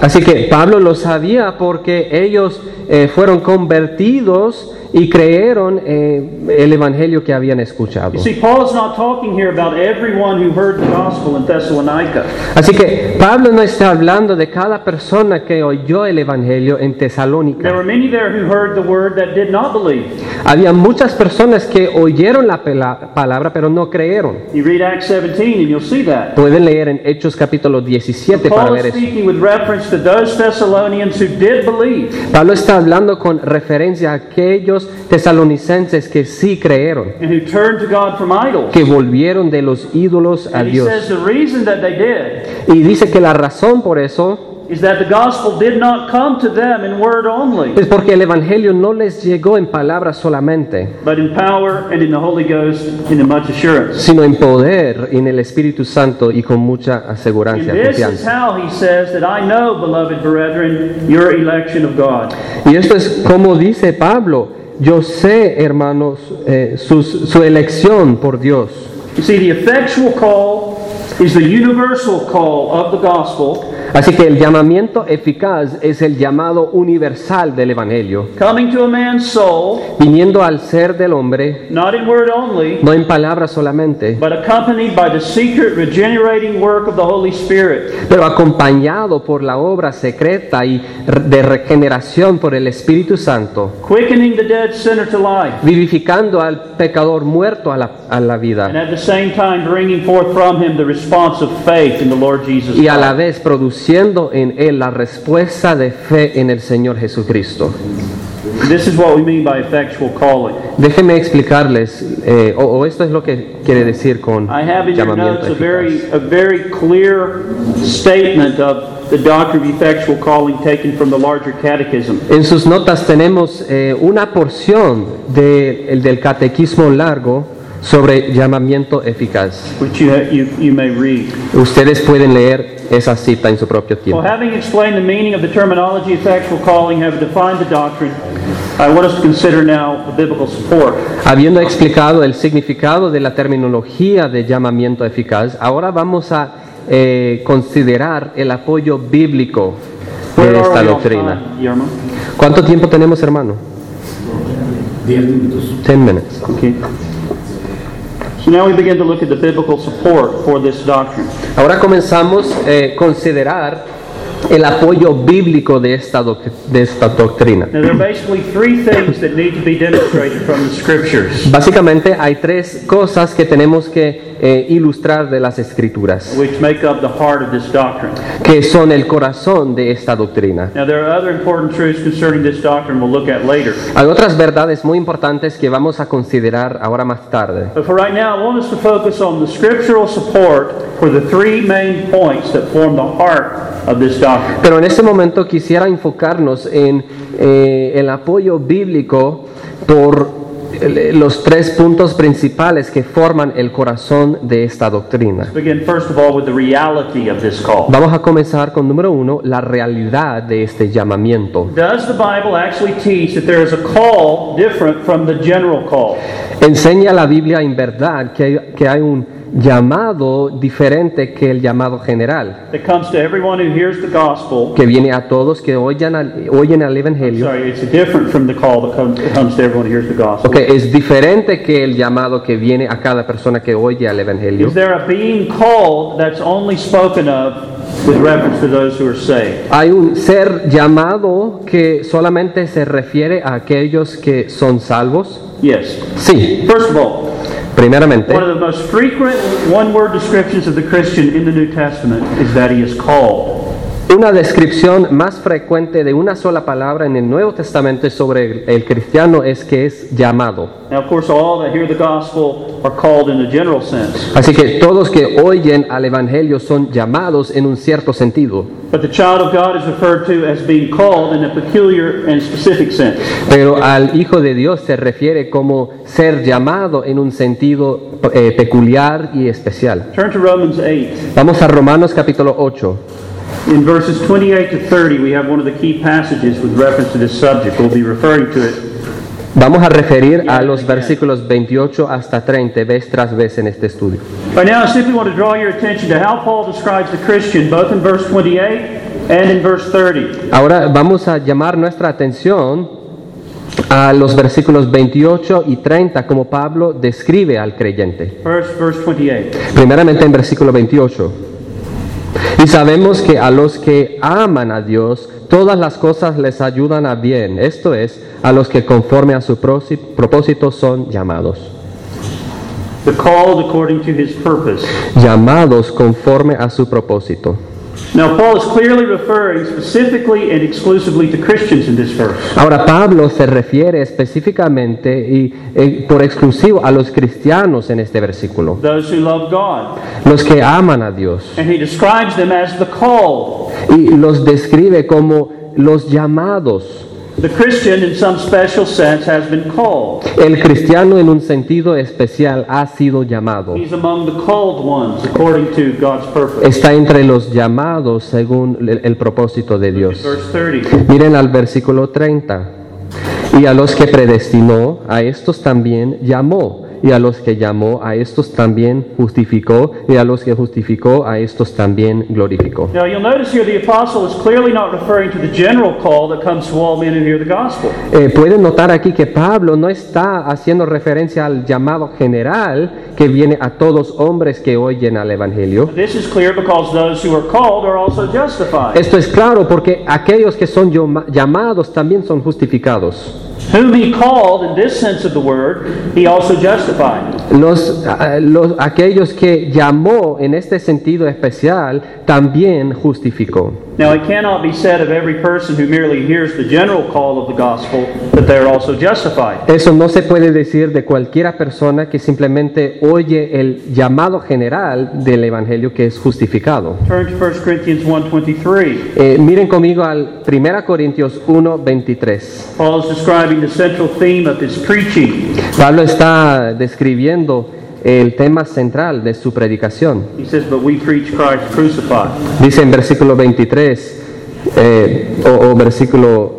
Así que Pablo lo sabía porque ellos eh, fueron convertidos y creyeron eh, el evangelio que habían escuchado. See. Así que Pablo no está hablando de cada persona que oyó el evangelio en There Tesalónica. were many there who heard the word that did not believe. Había muchas personas que oyeron la, la palabra, pero no creyeron. You read Acts 17 and you'll see that. Pueden leer en Hechos capítulo 17 para Paul ver eso. Pablo está hablando con referencia a aquellos tesalonicenses que sí creyeron, and who turned to God from idols. que volvieron de los ídolos a And he Dios. says the reason that they did Y dice que la razón por eso is that the gospel did not come to them in word only, es porque el Evangelio no les llegó en palabras solamente, but in power and in the Holy Ghost and in much assurance. sino en poder, en el Espíritu Santo y con mucha And asegurancia, this is confianza. how he says that I know, beloved brethren, your election of God. Y esto es como dice Pablo, yo sé, hermanos, eh, sus- su elección por Dios. You see, the effectual call is the universal call of the gospel, Así que el llamamiento eficaz es el llamado universal del Evangelio, coming to a man's soul, viniendo al ser del hombre, not in word only, no en palabras solamente, but accompanied by the secret regenerating work of the Holy Spirit. pero acompañado por la obra secreta y de regeneración por el Espíritu Santo, quickening the dead sinner to life, vivificando al pecador muerto a la, a la and vida at the same time bringing forth from him the response of faith in the Lord Jesus y a la vez produciendo en él la respuesta de fe en el Señor Jesucristo. This is what we mean by effectual calling. Déjenme explicarles, eh, o, o esto es lo que quiere decir con I have in your llamamiento notes a very, eficaz. a very clear statement of the doctrine of effectual calling taken from the larger catechism. En sus notas tenemos eh, una porción de- el del catequismo largo sobre llamamiento eficaz. which you, you, you may read. Ustedes pueden leer esa cita en su propio Well, tiempo. having explained the meaning of the terminology of effectual calling, having defined the doctrine, I want us to consider now the biblical support. Habiendo explicado el significado de la terminología de llamamiento eficaz, ahora vamos a eh, considerar el apoyo bíblico de esta doctrina. ¿Cuánto tiempo tenemos, hermano? 10 minutos. Ten minutes. Okay. Now we begin to look at the biblical support for this doctrine. Ahora comenzamos a considerar el apoyo bíblico de esta, doc- de esta doctrina. Now, there are basically three things that need to be demonstrated from the scriptures, Básicamente hay tres cosas que tenemos que eh, ilustrar de las escrituras, which make up the heart of this doctrine. que son el corazón de esta doctrina. Now, there are other important truths concerning this doctrine we'll look at later. Hay otras verdades muy importantes que vamos a considerar ahora más tarde. But for right now, I want us to focus on the scriptural support for the three main points that form the heart of this doctrine. Pero en este momento quisiera enfocarnos en eh, el apoyo bíblico por eh, los tres puntos principales que forman el corazón de esta doctrina. Vamos a comenzar con número uno, la realidad de este llamamiento. Enseña la Biblia en verdad que hay, que hay un llamado diferente que el llamado general, That comes to everyone who hears the gospel. que viene a todos que oyen al, oyen al Evangelio. Sorry, it's different from the call that comes, that comes to everyone who hears the gospel. Ok, es diferente que el llamado que viene a cada persona que oye al Evangelio. Is there a being called that's only spoken of with reference to those who are saved? Hay un ser llamado que solamente se refiere a aquellos que son salvos. Yes. Sí, First of all, primeramente, one of the most frequent one word descriptions of the Christian in the New Testament is that he is called. Una descripción más frecuente de una sola palabra en el Nuevo Testamento sobre el, el cristiano es que es llamado. Así que todos que oyen al Evangelio son llamados en un cierto sentido. Pero al Hijo de Dios se refiere como ser llamado en un sentido eh, peculiar y especial. Turn to Romans 8. Vamos a Romanos capítulo 8. In verses 28 to 30, we have one of the key passages with reference to this subject. We'll be referring to it. Vamos a referir a los versículos 28 hasta 30 vez tras vez en este estudio. By now, I simply want to draw your attention to how Paul describes the Christian, both in verse 28 and in verse 30. Ahora vamos a llamar nuestra atención a los versículos 28 y 30 como Pablo describe al creyente. First, verse 28. Primeramente en versículo 28. Y sabemos que a los que aman a Dios, todas las cosas les ayudan a bien, esto es, a los que conforme a su propósito son llamados. the called according to his purpose. llamados conforme a su propósito. Now, Paul is clearly referring specifically and exclusively to Christians in this verse. Ahora Pablo se refiere específicamente y eh, por exclusivo a los cristianos en este versículo, Those who love God. los que aman a Dios And he describes them as the called. y los describe como los llamados. The Christian, in some special sense, has been called. El cristiano en un sentido especial ha sido llamado. He's among the called ones according to God's purpose. Está entre los llamados según el, el propósito de Dios. Verse 30. Miren al versículo 30. Y a los que predestinó, a estos también llamó. Y a los que llamó, a estos también justificó. Y a los que justificó, a estos también glorificó. Now, you'll notice here the apostle is clearly not referring to the general call that comes to all men who hear the gospel. Eh, pueden notar aquí que Pablo no está haciendo referencia al llamado general que viene a todos hombres que oyen al Evangelio. This is clear because those who are called are also justified. Esto es claro porque aquellos que son llama- llamados también son justificados. Whom he called, in this sense of the word, he also justified. Los, ah, los- aquellos que llamó en este sentido especial también justificó. Now, it cannot be said of every person who merely hears the general call of the gospel that they are also justified. Eso no se puede decir de cualquiera persona que simplemente oye el llamado general del Evangelio que es justificado. Turn to 1 Corinthians 1.23. Eh, miren conmigo al 1 Corintios 1:23. Paul is describing the central theme of his preaching. Pablo está describiendo el tema central de su predicación. He says, But we preach Christ crucified. Dice en versículo 23 eh, o, o versículo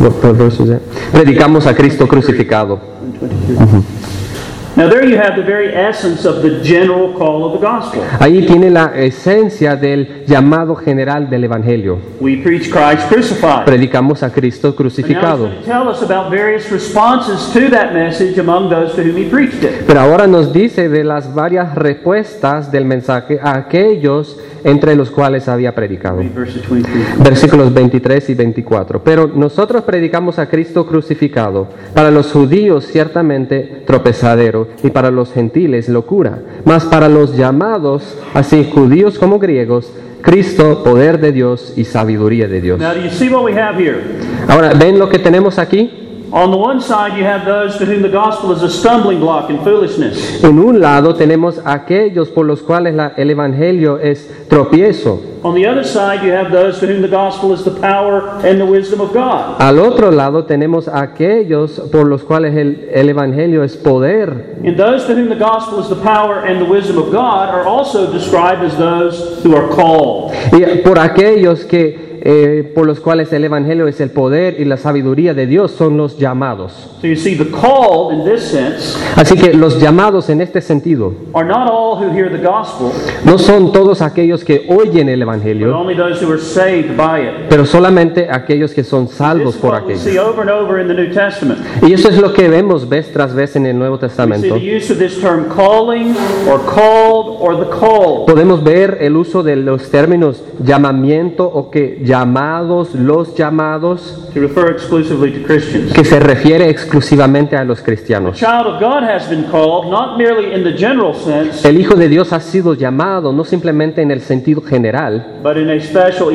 what- what verse is that? predicamos a Cristo crucificado. Now, there you have the very essence of the general call of the gospel. Ahí tiene la esencia del llamado general del evangelio. We preach Christ crucified. Predicamos a Cristo crucificado. Pero ahora nos dice de las varias respuestas del mensaje a aquellos entre los cuales había predicado. Read verses 23. Versículos 23 y 24. Pero nosotros predicamos a Cristo crucificado, para los judíos ciertamente tropezadero y para los gentiles locura, mas para los llamados, así judíos como griegos, Cristo poder de Dios y sabiduría de Dios. Ahora, ¿ven lo que tenemos aquí? On the one side, you have those to whom the gospel is a stumbling block and foolishness. En un lado tenemos aquellos por los cuales la- el Evangelio es tropiezo. On the other side, you have those to whom the gospel is the power and the wisdom of God. Al otro lado tenemos aquellos por los cuales el, el Evangelio es poder And those to whom the gospel is the power and the wisdom of God are also described as those who are called. Y por aquellos que eh, por los cuales el evangelio es el poder y la sabiduría de Dios son los llamados. So you see, the called, in this sense, Así que los llamados en este sentido are not all who hear the gospel, no son todos aquellos que oyen el but evangelio, only those who are saved by it. pero solamente aquellos que son salvos por Testament. Y eso es lo que vemos vez tras vez en el Nuevo Testamento. Podemos ver el uso de los términos llamamiento o que llamados, los llamados, to refer exclusively to Christians. que se refiere exclusivamente a los cristianos. El Hijo de Dios ha sido llamado no simplemente en el sentido general, but in a special,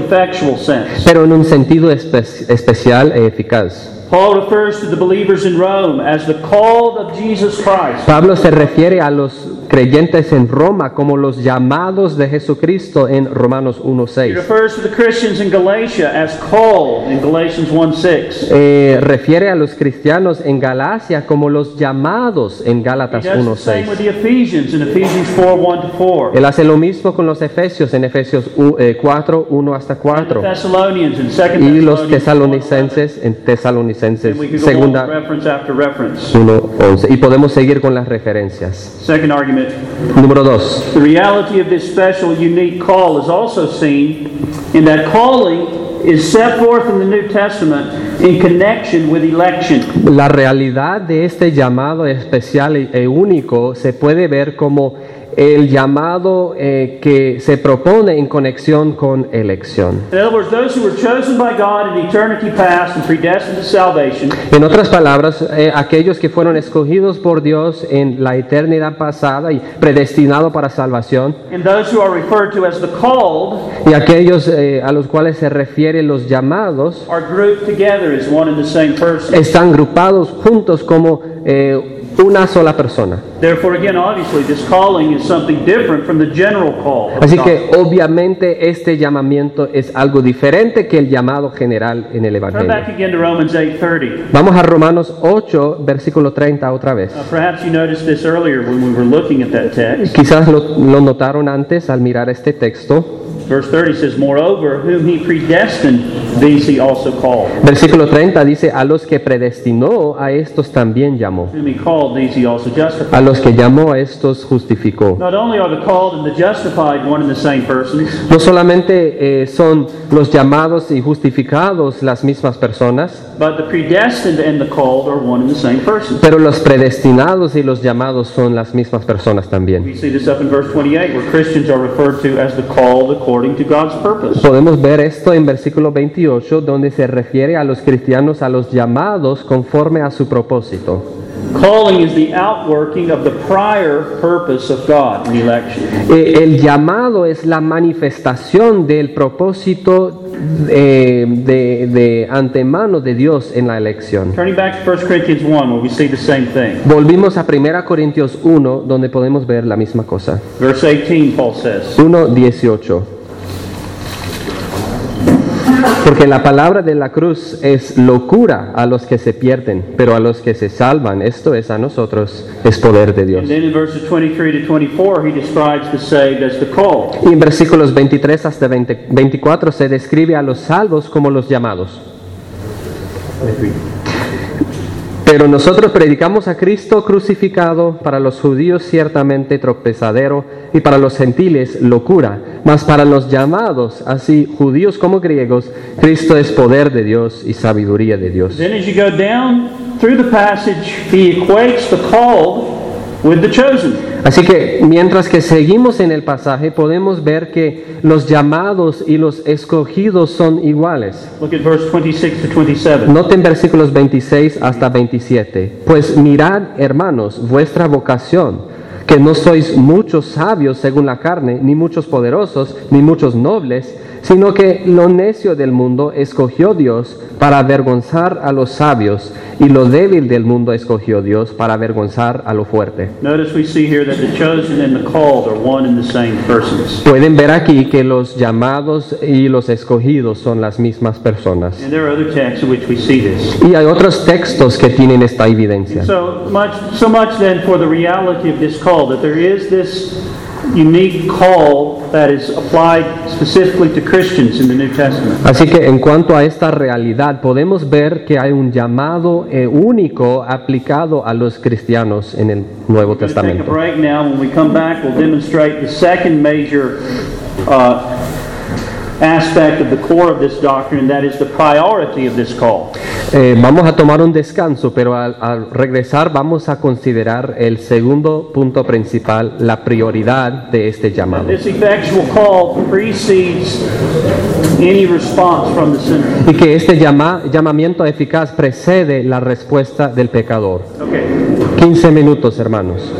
sense. pero en un sentido espe- especial e eficaz. Paul refers to the believers in Rome as the called of Jesus Christ. Pablo se refiere a los creyentes en Roma como los llamados de Jesucristo en Romanos He 1.6. refers to the Christians in Galatia as called in Galatians 1:6. Eh, refiere a los cristianos en Galacia como los llamados en He Gálatas does the same with 1.6. the Ephesians in Ephesians 4 1 to 4. Él hace lo mismo con los efesios en Efesios u- eh, 4, 1 hasta The 4. Thessalonians in 2 Y los Thessalonians 1:11. tesalonicenses en Tesalonicenses, Segunda reference after reference. 1.11. Y podemos seguir con las referencias. Second argument. Número 2. The reality of this special, unique call is also seen in that calling is set forth in the New Testament in connection with election. La realidad de este llamado especial e- e único se puede ver como el llamado eh, que se propone en conexión con elección. In other words, those who were chosen by God in eternity past and predestined to salvation En otras palabras, eh, aquellos que fueron escogidos por Dios en la eternidad pasada y predestinados para salvación, and those who are referred to as the called y aquellos eh, a los cuales se refieren los llamados, are grouped together as one and the same person. están agrupados juntos como eh, una sola persona. Therefore, again, obviously, this calling is something different from the general call. of Así que obviamente este llamamiento es algo diferente que el llamado general en el Evangelio. again to Romans 8:30. Vamos a Romanos 8, versículo 30 otra vez. Uh. Quizás lo, lo notaron antes al mirar este texto. Verse 30 says, Moreover, whom he predestined, these he also called. Versículo 30 dice, a los que predestinó, a estos también llamó. Whom he called, these he also justified. A los que llamó, a estos justificó. Not only are the called and the justified one and the same persons, No solamente eh, son los llamados y justificados las mismas personas, but the predestined and the called are one and the same person. pero los predestinados y los llamados son las mismas personas también. We see this up in verse 28, where Christians are referred to as the called according to God's purpose. Podemos ver esto en versículo 28, donde se refiere a los cristianos, a los llamados conforme a su propósito. Calling is the outworking of the prior purpose of God in election. Eh, el llamado es la manifestación del propósito eh, de, de antemano de Dios en la elección. Turning back to 1 Corinthians 1, where we see the same thing. Volvimos a 1 Corintios 1, donde podemos ver la misma cosa. Verse 18, Paul says, 1.18. Porque la palabra de la cruz es locura a los que se pierden, pero a los que se salvan, esto es a nosotros, es poder de Dios. And then in verses 23 to 24, he describes the saved as the called. Y en versículos 23 hasta 20 24 se describe a los salvos como los llamados. Pero nosotros predicamos a Cristo crucificado, para los judíos ciertamente tropezadero y para los gentiles locura, mas para los llamados, así judíos como griegos, Cristo es poder de Dios y sabiduría de Dios. Then as you go down through the passage, he equates the called with the chosen. Así que mientras que seguimos en el pasaje podemos ver que los llamados y los escogidos son iguales. Look at verse 26 to 27. Noten versículos 26 hasta 27. Pues mirad, hermanos, vuestra vocación, que no sois muchos sabios según la carne, ni muchos poderosos, ni muchos nobles, sino que lo necio del mundo escogió Dios para avergonzar a los sabios, y lo débil del mundo escogió Dios para avergonzar a lo fuerte. Notice we see here that the chosen and the called are one and the same persons. Pueden ver aquí que los llamados y los escogidos son las mismas personas. Y hay otros textos que tienen esta evidencia. Unique call that is applied specifically to Christians in the New Testament. Así que en cuanto a esta realidad, podemos ver que hay un llamado eh, único aplicado a los cristianos en el Nuevo take a Testamento. break now. When we come back, we'll demonstrate the second major uh, aspect of the core of this doctrine, that is the priority of this call. Eh, vamos a tomar un descanso, pero al, al regresar vamos a considerar el segundo punto principal, la prioridad de este llamado. This effectual call precedes any response from the sinner. Y que este llama- llamamiento eficaz precede la respuesta del pecador. Okay. 15 minutos, hermanos.